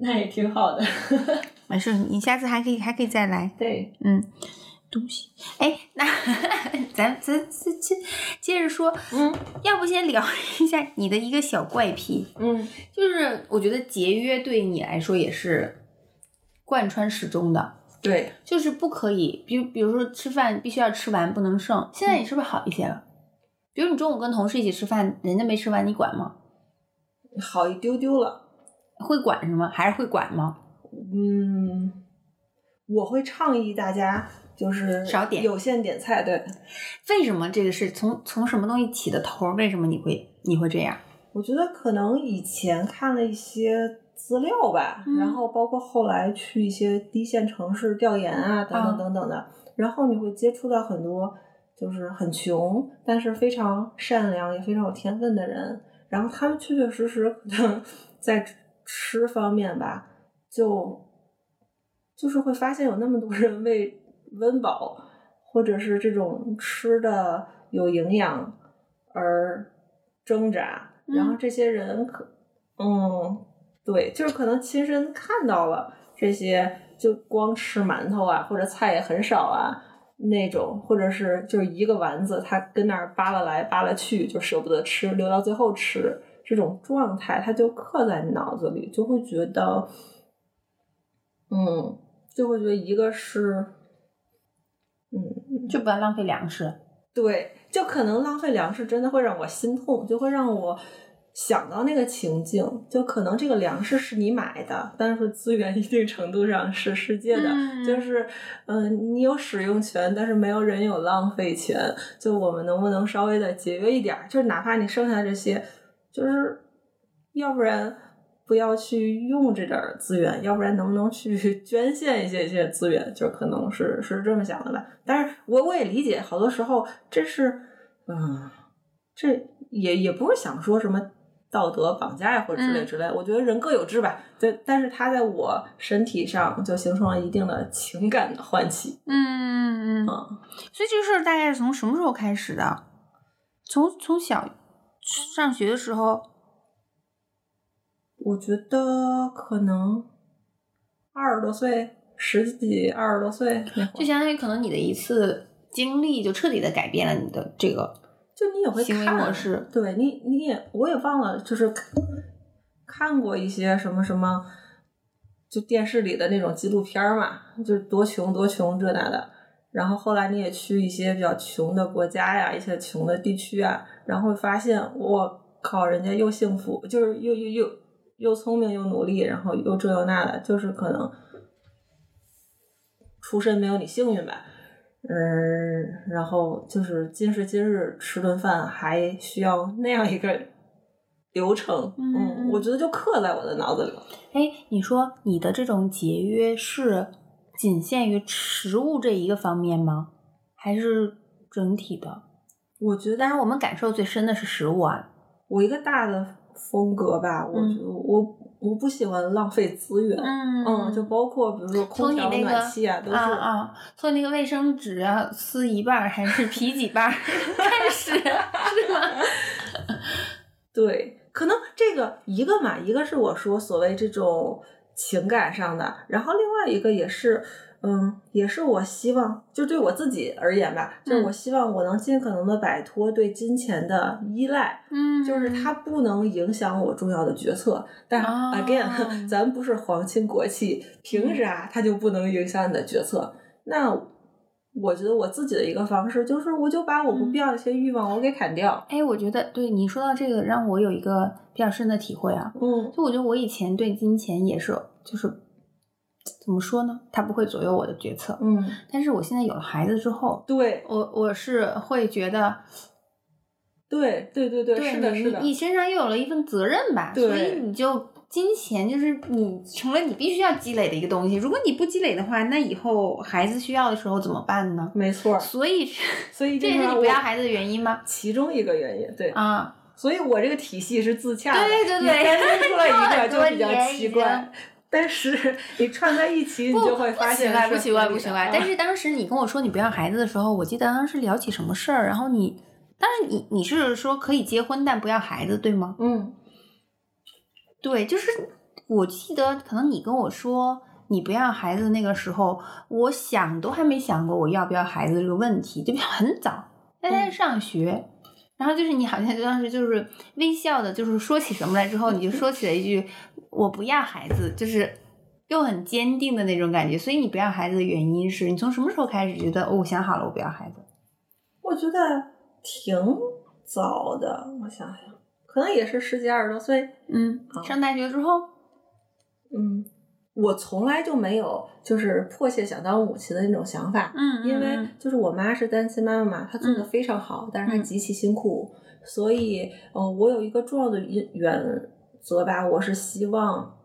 [SPEAKER 2] 那也挺好的。*laughs*
[SPEAKER 1] 没事，你下次还可以还可以再来。
[SPEAKER 2] 对，
[SPEAKER 1] 嗯，东西，哎，那咱咱咱接接着说，
[SPEAKER 2] 嗯 *laughs*
[SPEAKER 1] 要不先聊一下你的一个小怪癖，
[SPEAKER 2] 嗯，
[SPEAKER 1] 就是我觉得节约对你来说也是贯穿始终的，
[SPEAKER 2] 对，
[SPEAKER 1] 就是不可以，比如比如说吃饭必须要吃完不能剩，现在你是不是好一些了？比如你中午跟同事一起吃饭，人家没吃完，你管吗？
[SPEAKER 2] 好一丢丢了。
[SPEAKER 1] 会管是吗？还是会管吗？
[SPEAKER 2] 嗯，我会倡议大家就是
[SPEAKER 1] 少点
[SPEAKER 2] 有限点菜。对，
[SPEAKER 1] 为什么这个是从从什么东西起的头儿？为什么你会你会这样？
[SPEAKER 2] 我觉得可能以前看了一些资料吧，
[SPEAKER 1] 嗯
[SPEAKER 2] 然后包括后来去一些低线城市调研啊，等
[SPEAKER 1] 啊
[SPEAKER 2] 等等等的，然后你会接触到很多就是很穷，但是非常善良也非常有天分的人，然后他们确确实实可能在吃方面吧，就就是会发现有那么多人为温饱或者是这种吃的有营养而挣扎，然后
[SPEAKER 1] 嗯
[SPEAKER 2] 这些人可嗯，对，就是可能亲身看到了这些，就光吃馒头啊，或者菜也很少啊。那种，或者是就是一个丸子，他跟那儿扒拉来扒拉去，就舍不得吃，留到最后吃，这种状态，他就刻在你脑子里，就会觉得，嗯，就会觉得一个是，嗯，
[SPEAKER 1] 就不要浪费粮食。
[SPEAKER 2] 对，就可能浪费粮食真的会让我心痛，就会让我想到那个情境，就可能这个粮食是你买的，但是资源一定程度上是世界的，
[SPEAKER 1] 嗯
[SPEAKER 2] 就是嗯、呃你有使用权，但是没有人有浪费权。就我们能不能稍微的节约一点儿？就是哪怕你剩下这些，就是要不然。不要去用这点儿资源，要不然能不能去 *laughs* 捐献一些一些资源？就可能是是这么想的吧。但是我我也理解，好多时候这是，嗯，这也也不是想说什么道德绑架呀或者之类
[SPEAKER 1] 嗯
[SPEAKER 2] 之类。我觉得人各有志吧。对，但是它在我身体上就形成了一定的情感的唤起。
[SPEAKER 1] 嗯嗯嗯。
[SPEAKER 2] 嗯，
[SPEAKER 1] 所以这个事儿大概是从什么时候开始的？从从小上学的时候，
[SPEAKER 2] 我觉得可能二十多岁、十几、二十多岁
[SPEAKER 1] 就相当于可能你的一次经历，就彻底的改变了你的这个
[SPEAKER 2] 就你也会
[SPEAKER 1] 行为
[SPEAKER 2] 看
[SPEAKER 1] 模式。
[SPEAKER 2] 对你，你也我也忘了，就是看看过一些什么什么，就电视里的那种纪录片儿嘛，就是多穷多穷这那的。然后后来你也去一些比较穷的国家呀，一些穷的地区啊，然后发现，我靠，人家又幸福，就是又又又又聪明又努力，然后又这又那的，就是可能出身没有你幸运吧。嗯，然后就是今时今日吃顿饭还需要那样一个流程，
[SPEAKER 1] 嗯
[SPEAKER 2] 嗯，我觉得就刻在我的脑子里了。
[SPEAKER 1] 哎，你说你的这种节约是仅限于食物这一个方面吗？还是整体的？
[SPEAKER 2] 我觉得
[SPEAKER 1] 当然，我们感受最深的是食物啊。
[SPEAKER 2] 我一个大的风格吧，我
[SPEAKER 1] 嗯
[SPEAKER 2] 觉得我我不喜欢浪费资源，
[SPEAKER 1] 嗯
[SPEAKER 2] 嗯，就包括比如说空调、
[SPEAKER 1] 那个
[SPEAKER 2] 暖气啊，都是
[SPEAKER 1] 啊啊，从那个卫生纸啊撕一半儿还是皮几半儿开始，是吗？*laughs*
[SPEAKER 2] 对，可能这个一个嘛，一个是我说所谓这种情感上的，然后另外一个也是，嗯，也是我希望，就对我自己而言吧，就是
[SPEAKER 1] 嗯
[SPEAKER 2] 我希望我能尽可能的摆脱对金钱的依赖，
[SPEAKER 1] 嗯，
[SPEAKER 2] 就是它不能影响我重要的决策。但
[SPEAKER 1] 哦
[SPEAKER 2] again，*laughs* 咱不是皇亲国戚，凭啥它就不能影响你的决策？那我觉得我自己的一个方式就是，我就把我不必要的一些欲望我给砍掉。
[SPEAKER 1] 哎，我觉得对你说到这个，让我有一个比较深的体会啊。
[SPEAKER 2] 嗯
[SPEAKER 1] 就我觉得我以前对金钱也是，就是怎么说呢？他不会左右我的决策。
[SPEAKER 2] 嗯，
[SPEAKER 1] 但是我现在有了孩子之后，
[SPEAKER 2] 对
[SPEAKER 1] 我我是会觉得，
[SPEAKER 2] 对对对对，
[SPEAKER 1] 对
[SPEAKER 2] 是的，是的，
[SPEAKER 1] 你你身上又有了一份责任吧，
[SPEAKER 2] 对
[SPEAKER 1] 所以你就金钱就是你成了你必须要积累的一个东西。如果你不积累的话，那以后孩子需要的时候怎么办呢？
[SPEAKER 2] 没错。
[SPEAKER 1] 所以 *laughs*
[SPEAKER 2] 所以
[SPEAKER 1] 这也是你不要孩子的原因吗？
[SPEAKER 2] 其中一个原因，对。
[SPEAKER 1] 啊，
[SPEAKER 2] 所以我这个体系是自洽的，
[SPEAKER 1] 对对对
[SPEAKER 2] 你单拎出来 *laughs* 一个就比较奇怪。但是 *laughs* 你串在一起，你就会发现
[SPEAKER 1] 不奇怪，不奇怪，不奇怪。但
[SPEAKER 2] 是
[SPEAKER 1] 是当时你跟我说你不要孩子的时候，我记得当时聊起什么事儿，然后你，当时你你是说可以结婚但不要孩子，对吗？
[SPEAKER 2] 嗯
[SPEAKER 1] 对，就是我记得可能你跟我说你不要孩子那个时候，我想都还没想过我要不要孩子这个问题，就很早，大家在上学。然后就是你好像就当时就是微笑的，就是说起什么来之后，你就说起了一句“我不要孩子”，就是又很坚定的那种感觉。所以你不要孩子的原因是你从什么时候开始觉得哦，我想好了，我不要孩子？
[SPEAKER 2] 我觉得挺早的，我想想，可能也是十几二十多岁。
[SPEAKER 1] 嗯，上大学之后，
[SPEAKER 2] 嗯，我从来就没有就是迫切想当母亲的那种想法。
[SPEAKER 1] 嗯
[SPEAKER 2] 因为
[SPEAKER 1] 嗯
[SPEAKER 2] 就是我妈是单亲妈妈嘛，她做的非常好，但是她
[SPEAKER 1] 嗯
[SPEAKER 2] 极其辛苦，所以呃，我有一个重要的原原则吧，我是希望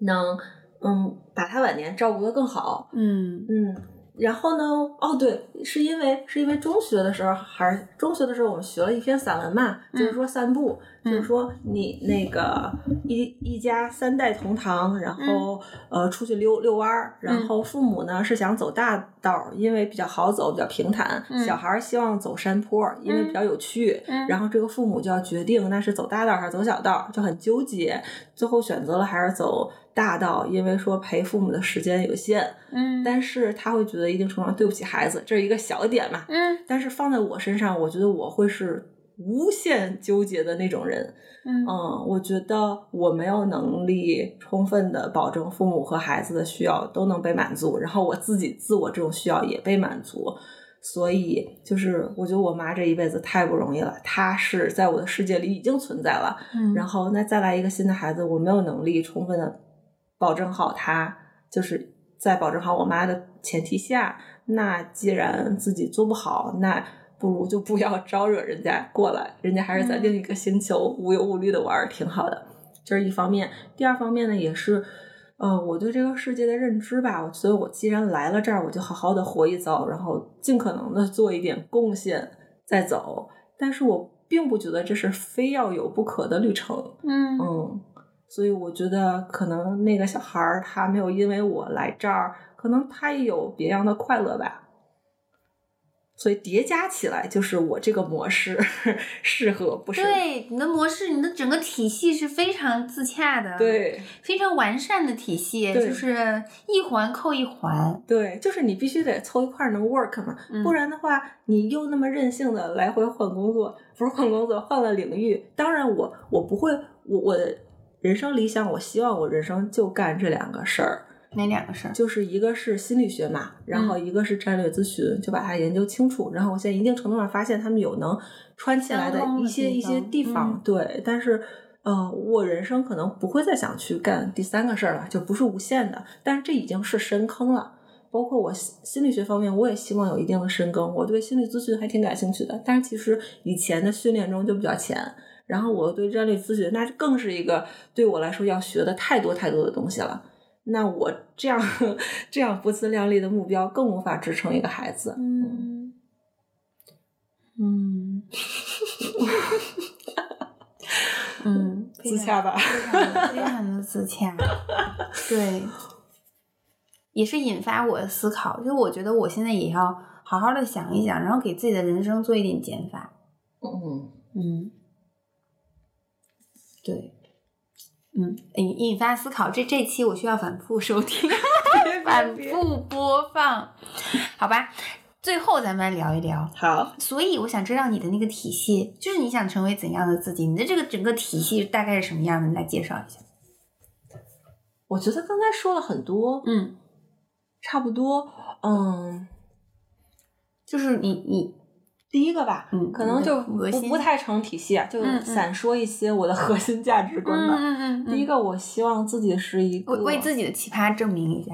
[SPEAKER 2] 能嗯把他晚年照顾得更好，
[SPEAKER 1] 嗯
[SPEAKER 2] 嗯。然后呢？哦，对，是因为是因为中学的时候，还是中学的时候，我们学了一篇散文嘛，就是说散步，
[SPEAKER 1] 嗯
[SPEAKER 2] 就是说你那个一一家三代同堂，然后、呃出去溜遛弯儿，然后父母呢是想走大道儿，因为比较好走，比较平坦；
[SPEAKER 1] 嗯
[SPEAKER 2] 小孩儿希望走山坡儿，因为比较有趣。
[SPEAKER 1] 嗯
[SPEAKER 2] 然后这个父母就要决定那是走大道儿还是走小道儿，就很纠结。最后选择了还是走大道，因为说陪父母的时间有限。
[SPEAKER 1] 嗯
[SPEAKER 2] 但是他会觉得一定程度上对不起孩子，这是一个小点嘛。
[SPEAKER 1] 嗯
[SPEAKER 2] 但是放在我身上，我觉得我会是无限纠结的那种人。
[SPEAKER 1] 嗯
[SPEAKER 2] 嗯，我觉得我没有能力充分的保证父母和孩子的需要都能被满足，然后我自己自我这种需要也被满足。所以，就是我觉得我妈这一辈子太不容易了，她是在我的世界里已经存在了，
[SPEAKER 1] 嗯，
[SPEAKER 2] 然后那再来一个新的孩子，我没有能力充分的保证好他，就是在保证好我妈的前提下，那既然自己做不好，那不如就不要招惹人家过来，人家还是在
[SPEAKER 1] 嗯
[SPEAKER 2] 另一个星球无忧无虑的玩儿，挺好的。这是一方面，第二方面呢，也是。呃，我对这个世界的认知吧，所以我既然来了这儿，我就好好的活一遭，然后尽可能的做一点贡献再走。但是我并不觉得这是非要有不可的旅程，
[SPEAKER 1] 嗯
[SPEAKER 2] 嗯，所以我觉得可能那个小孩儿他没有因为我来这儿，可能他也有别样的快乐吧。所以叠加起来，就是我这个模式 *laughs* 适合不适合？
[SPEAKER 1] 对你的模式，你的整个体系是非常自洽的，，
[SPEAKER 2] 对
[SPEAKER 1] 非常完善的体系，就是一环扣一环，
[SPEAKER 2] 对，就是你必须得凑一块儿能 work 嘛，
[SPEAKER 1] 嗯
[SPEAKER 2] 不然的话，你又那么任性的来回换工作，不是换工作，换了领域。当然我，我不会，我我的人生理想，我希望我人生就干这两个事儿。
[SPEAKER 1] 哪两个事儿？
[SPEAKER 2] 就是一个是心理学嘛，然后一个是战略咨询，就把它研究清楚。然后我现在一定程度上发现他们有能穿起来的一些
[SPEAKER 1] 地
[SPEAKER 2] 一些地方，
[SPEAKER 1] 嗯
[SPEAKER 2] 对。但是，呃，我人生可能不会再想去干第三个事儿了，就不是无限的。但是这已经是深坑了。包括我心心理学方面，我也希望有一定的深耕。我对心理咨询还挺感兴趣的，但是其实以前的训练中就比较浅。然后我对战略咨询，那更是一个对我来说要学的太多太多的东西了。那我这样这样不自量力的目标，更无法支撑一个孩子。
[SPEAKER 1] 嗯嗯嗯，*laughs*
[SPEAKER 2] 自洽吧
[SPEAKER 1] 非常的非常的自洽，*laughs* 对，也是引发我的思考。就我觉得我现在也要好好的想一想，然后给自己的人生做一点减法。
[SPEAKER 2] 嗯，
[SPEAKER 1] 嗯，对，嗯，引引发思考。这这期我需要反复收听，*laughs* *laughs* 反复播放，好吧？最后咱们来聊一聊。
[SPEAKER 2] 好，
[SPEAKER 1] 所以我想知道你的那个体系，就是你想成为怎样的自己？你的这个整个体系大概是什么样的？你来介绍一下。
[SPEAKER 2] 我觉得刚才说了很多，
[SPEAKER 1] 嗯，
[SPEAKER 2] 差不多。嗯，
[SPEAKER 1] 就是你你
[SPEAKER 2] 第一个吧，
[SPEAKER 1] 嗯
[SPEAKER 2] 可能就不不太成体系啊，就散说一些我的核心价值观吧。
[SPEAKER 1] 嗯嗯
[SPEAKER 2] 第一个，我希望自己是一个
[SPEAKER 1] 为为自己的奇葩证明一下。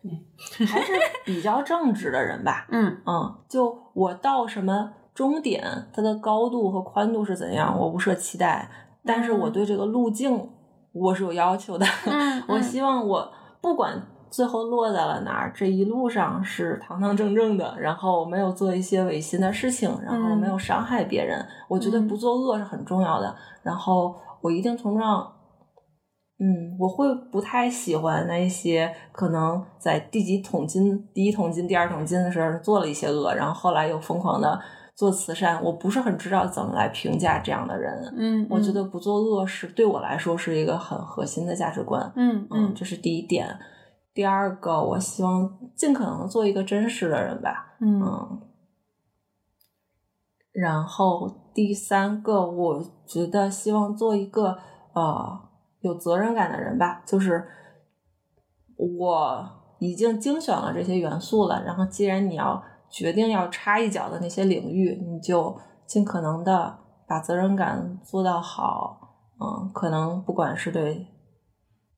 [SPEAKER 1] *laughs*
[SPEAKER 2] 还是比较正直的人吧。*laughs*
[SPEAKER 1] 嗯
[SPEAKER 2] 嗯，就我到什么终点，它的高度和宽度是怎样，我不设期待，但是我对这个路径我是有要求的。*laughs*
[SPEAKER 1] 嗯
[SPEAKER 2] 我希望我不管最后落在了哪儿，这一路上是堂堂正正的，然后没有做一些违心的事情，然后没有伤害别人。我觉得
[SPEAKER 1] 嗯
[SPEAKER 2] 不作恶是很重要的。然后我一定程度上嗯，我会不太喜欢那些可能在第几桶金、第一桶金、第二桶金的时候做了一些恶，然后后来又疯狂的做慈善。我不是很知道怎么来评价这样的人。
[SPEAKER 1] 嗯，
[SPEAKER 2] 我觉得不做恶是对我来说是一个很核心的价值观。
[SPEAKER 1] 嗯
[SPEAKER 2] 嗯，这是第一点。第二个，我希望尽可能做一个真实的人吧。
[SPEAKER 1] 嗯
[SPEAKER 2] 嗯。然后第三个，我觉得希望做一个呃有责任感的人吧。就是我已经精选了这些元素了，然后既然你要决定要插一脚的那些领域，你就尽可能的把责任感做到好。嗯，可能不管是对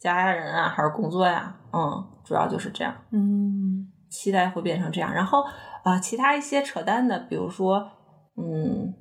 [SPEAKER 2] 家人啊，还是工作呀、嗯，主要就是这样。
[SPEAKER 1] 嗯
[SPEAKER 2] 期待会变成这样。然后啊、呃其他一些扯淡的，比如说，嗯，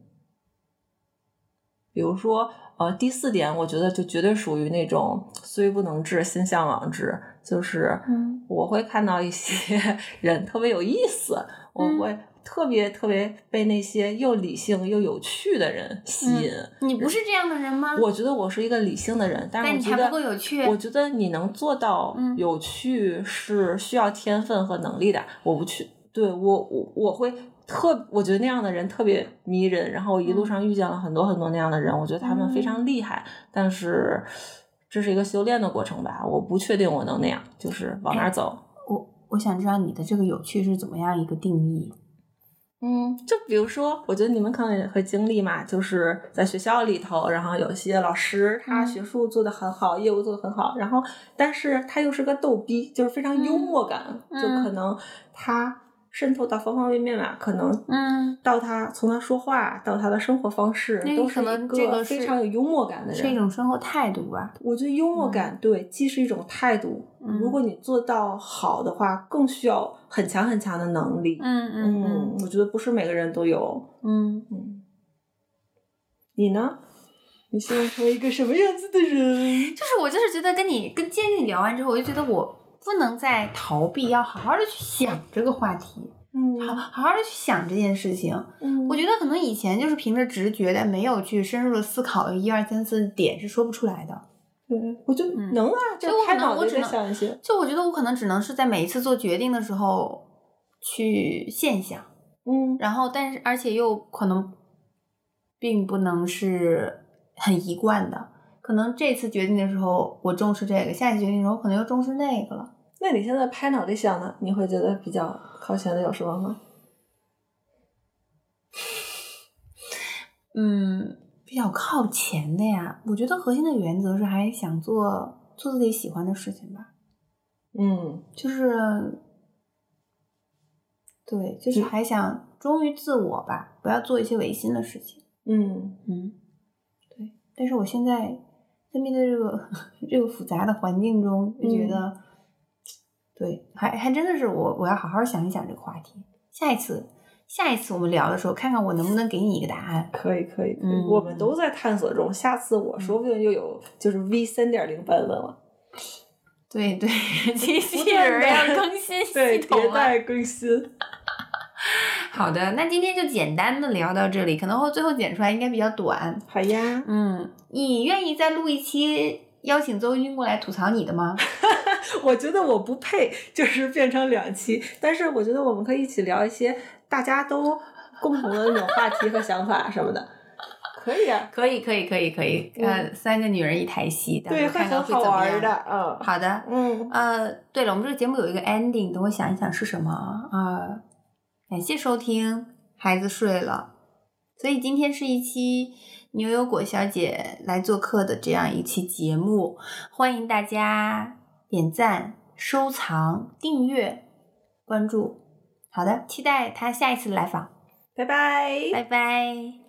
[SPEAKER 2] 比如说，呃，第四点，我觉得就绝对属于那种虽不能至，心向往之，就是
[SPEAKER 1] 嗯
[SPEAKER 2] 我会看到一些 *laughs* 人特别有意思，我
[SPEAKER 1] 嗯
[SPEAKER 2] 会特别特别被那些又理性又有趣的人吸引。
[SPEAKER 1] 你不是这样的人吗？
[SPEAKER 2] 我觉得我是一个理性的人，但是我觉得
[SPEAKER 1] 还不够有趣
[SPEAKER 2] 我觉得你能做到
[SPEAKER 1] 嗯
[SPEAKER 2] 有趣是需要天分和能力的。我不去，对我我我会特，我觉得那样的人特别迷人。然后我一路
[SPEAKER 1] 嗯
[SPEAKER 2] 上遇见了很多很多那样的人，我觉得他们非常厉害，但是这是一个修炼的过程吧。我不确定我能那样，就是往哪儿走。
[SPEAKER 1] 我我想知道你的这个有趣是怎么样一个定义？
[SPEAKER 2] 嗯，就比如说，我觉得你们可能也会经历嘛，就是在学校里头，然后有些老师他
[SPEAKER 1] 嗯。
[SPEAKER 2] 学术做的很好，业务做的很好，然后但是他又是个逗逼，就是非常幽默感，
[SPEAKER 1] 嗯。
[SPEAKER 2] 就可能他渗透到方方面面吧，可能
[SPEAKER 1] 嗯，
[SPEAKER 2] 到他从他说话到他的生活方式，
[SPEAKER 1] 那
[SPEAKER 2] 都是一
[SPEAKER 1] 个
[SPEAKER 2] 非常有幽默感的人，
[SPEAKER 1] 是一种生活态度吧。
[SPEAKER 2] 我觉得幽默感、对，既是一种态度，
[SPEAKER 1] 嗯
[SPEAKER 2] 如果你做到好的话，更需要很强很强的能力。
[SPEAKER 1] 嗯嗯
[SPEAKER 2] 嗯，我觉得不是每个人都有。
[SPEAKER 1] 嗯，
[SPEAKER 2] 嗯，你呢？你希望成为一个什么样子的人？*laughs*
[SPEAKER 1] 就是我就是觉得跟你跟今天跟你聊完之后，我就觉得我不能再逃避，要好好的去想这个话题，
[SPEAKER 2] 嗯
[SPEAKER 1] 好好好的去想这件事情。
[SPEAKER 2] 嗯
[SPEAKER 1] 我觉得可能以前就是凭着直觉但，没有去深入的思考一二三四点是说不出来的。
[SPEAKER 2] 对，我就
[SPEAKER 1] 嗯
[SPEAKER 2] 能啊，就
[SPEAKER 1] 所以我可能我只能
[SPEAKER 2] 想一些。
[SPEAKER 1] 就我觉得我可能只能是在每一次做决定的时候去现想，
[SPEAKER 2] 嗯
[SPEAKER 1] 然后但是而且又可能并不能是很一贯的。可能这次决定的时候我重视这个，下一次决定的时候可能又重视那个了。
[SPEAKER 2] 那你现在拍脑袋想的，你会觉得比较靠前的有什么吗？
[SPEAKER 1] 嗯，比较靠前的呀，我觉得核心的原则是还想做做自己喜欢的事情吧，
[SPEAKER 2] 嗯
[SPEAKER 1] 就是对，就是还想忠于自我吧，不要做一些违心的事情。
[SPEAKER 2] 嗯
[SPEAKER 1] 嗯，对。但是我现在在面对这个 *laughs* 这个复杂的环境中，就觉得，对，还还真的是我我要好好想一想这个话题。下一次下一次我们聊的时候，看看我能不能给你一个答案。
[SPEAKER 2] 可以可以，可以
[SPEAKER 1] 嗯
[SPEAKER 2] 我们都在探索中。下次我说不定又有就是 V 三点零版本了，
[SPEAKER 1] 对对，机器
[SPEAKER 2] 断
[SPEAKER 1] 人
[SPEAKER 2] 地
[SPEAKER 1] 要更新 *laughs*
[SPEAKER 2] 对，
[SPEAKER 1] 系统了。
[SPEAKER 2] 迭代更新。
[SPEAKER 1] 好的，那今天就简单的聊到这里，可能会最后剪出来应该比较短。
[SPEAKER 2] 好呀，
[SPEAKER 1] 嗯，你愿意再录一期邀请邹军过来吐槽你的吗？*laughs*
[SPEAKER 2] 我觉得我不配，就是变成两期，但是我觉得我们可以一起聊一些大家都共同的那种话题和想法什么的，可以啊，
[SPEAKER 1] 可以，可以，可以，可以。呃，三个女人一台戏，
[SPEAKER 2] 对，
[SPEAKER 1] 候看看
[SPEAKER 2] 很好玩的，嗯。
[SPEAKER 1] 好的，
[SPEAKER 2] 嗯，
[SPEAKER 1] 呃，对了，我们这个节目有一个 ending，等我想一想是什么啊、感谢收听，孩子睡了。所以今天是一期牛油果小姐来做客的这样一期节目，欢迎大家点赞、收藏、订阅、关注。好的，期待他下一次来访，
[SPEAKER 2] 拜拜。
[SPEAKER 1] 拜拜。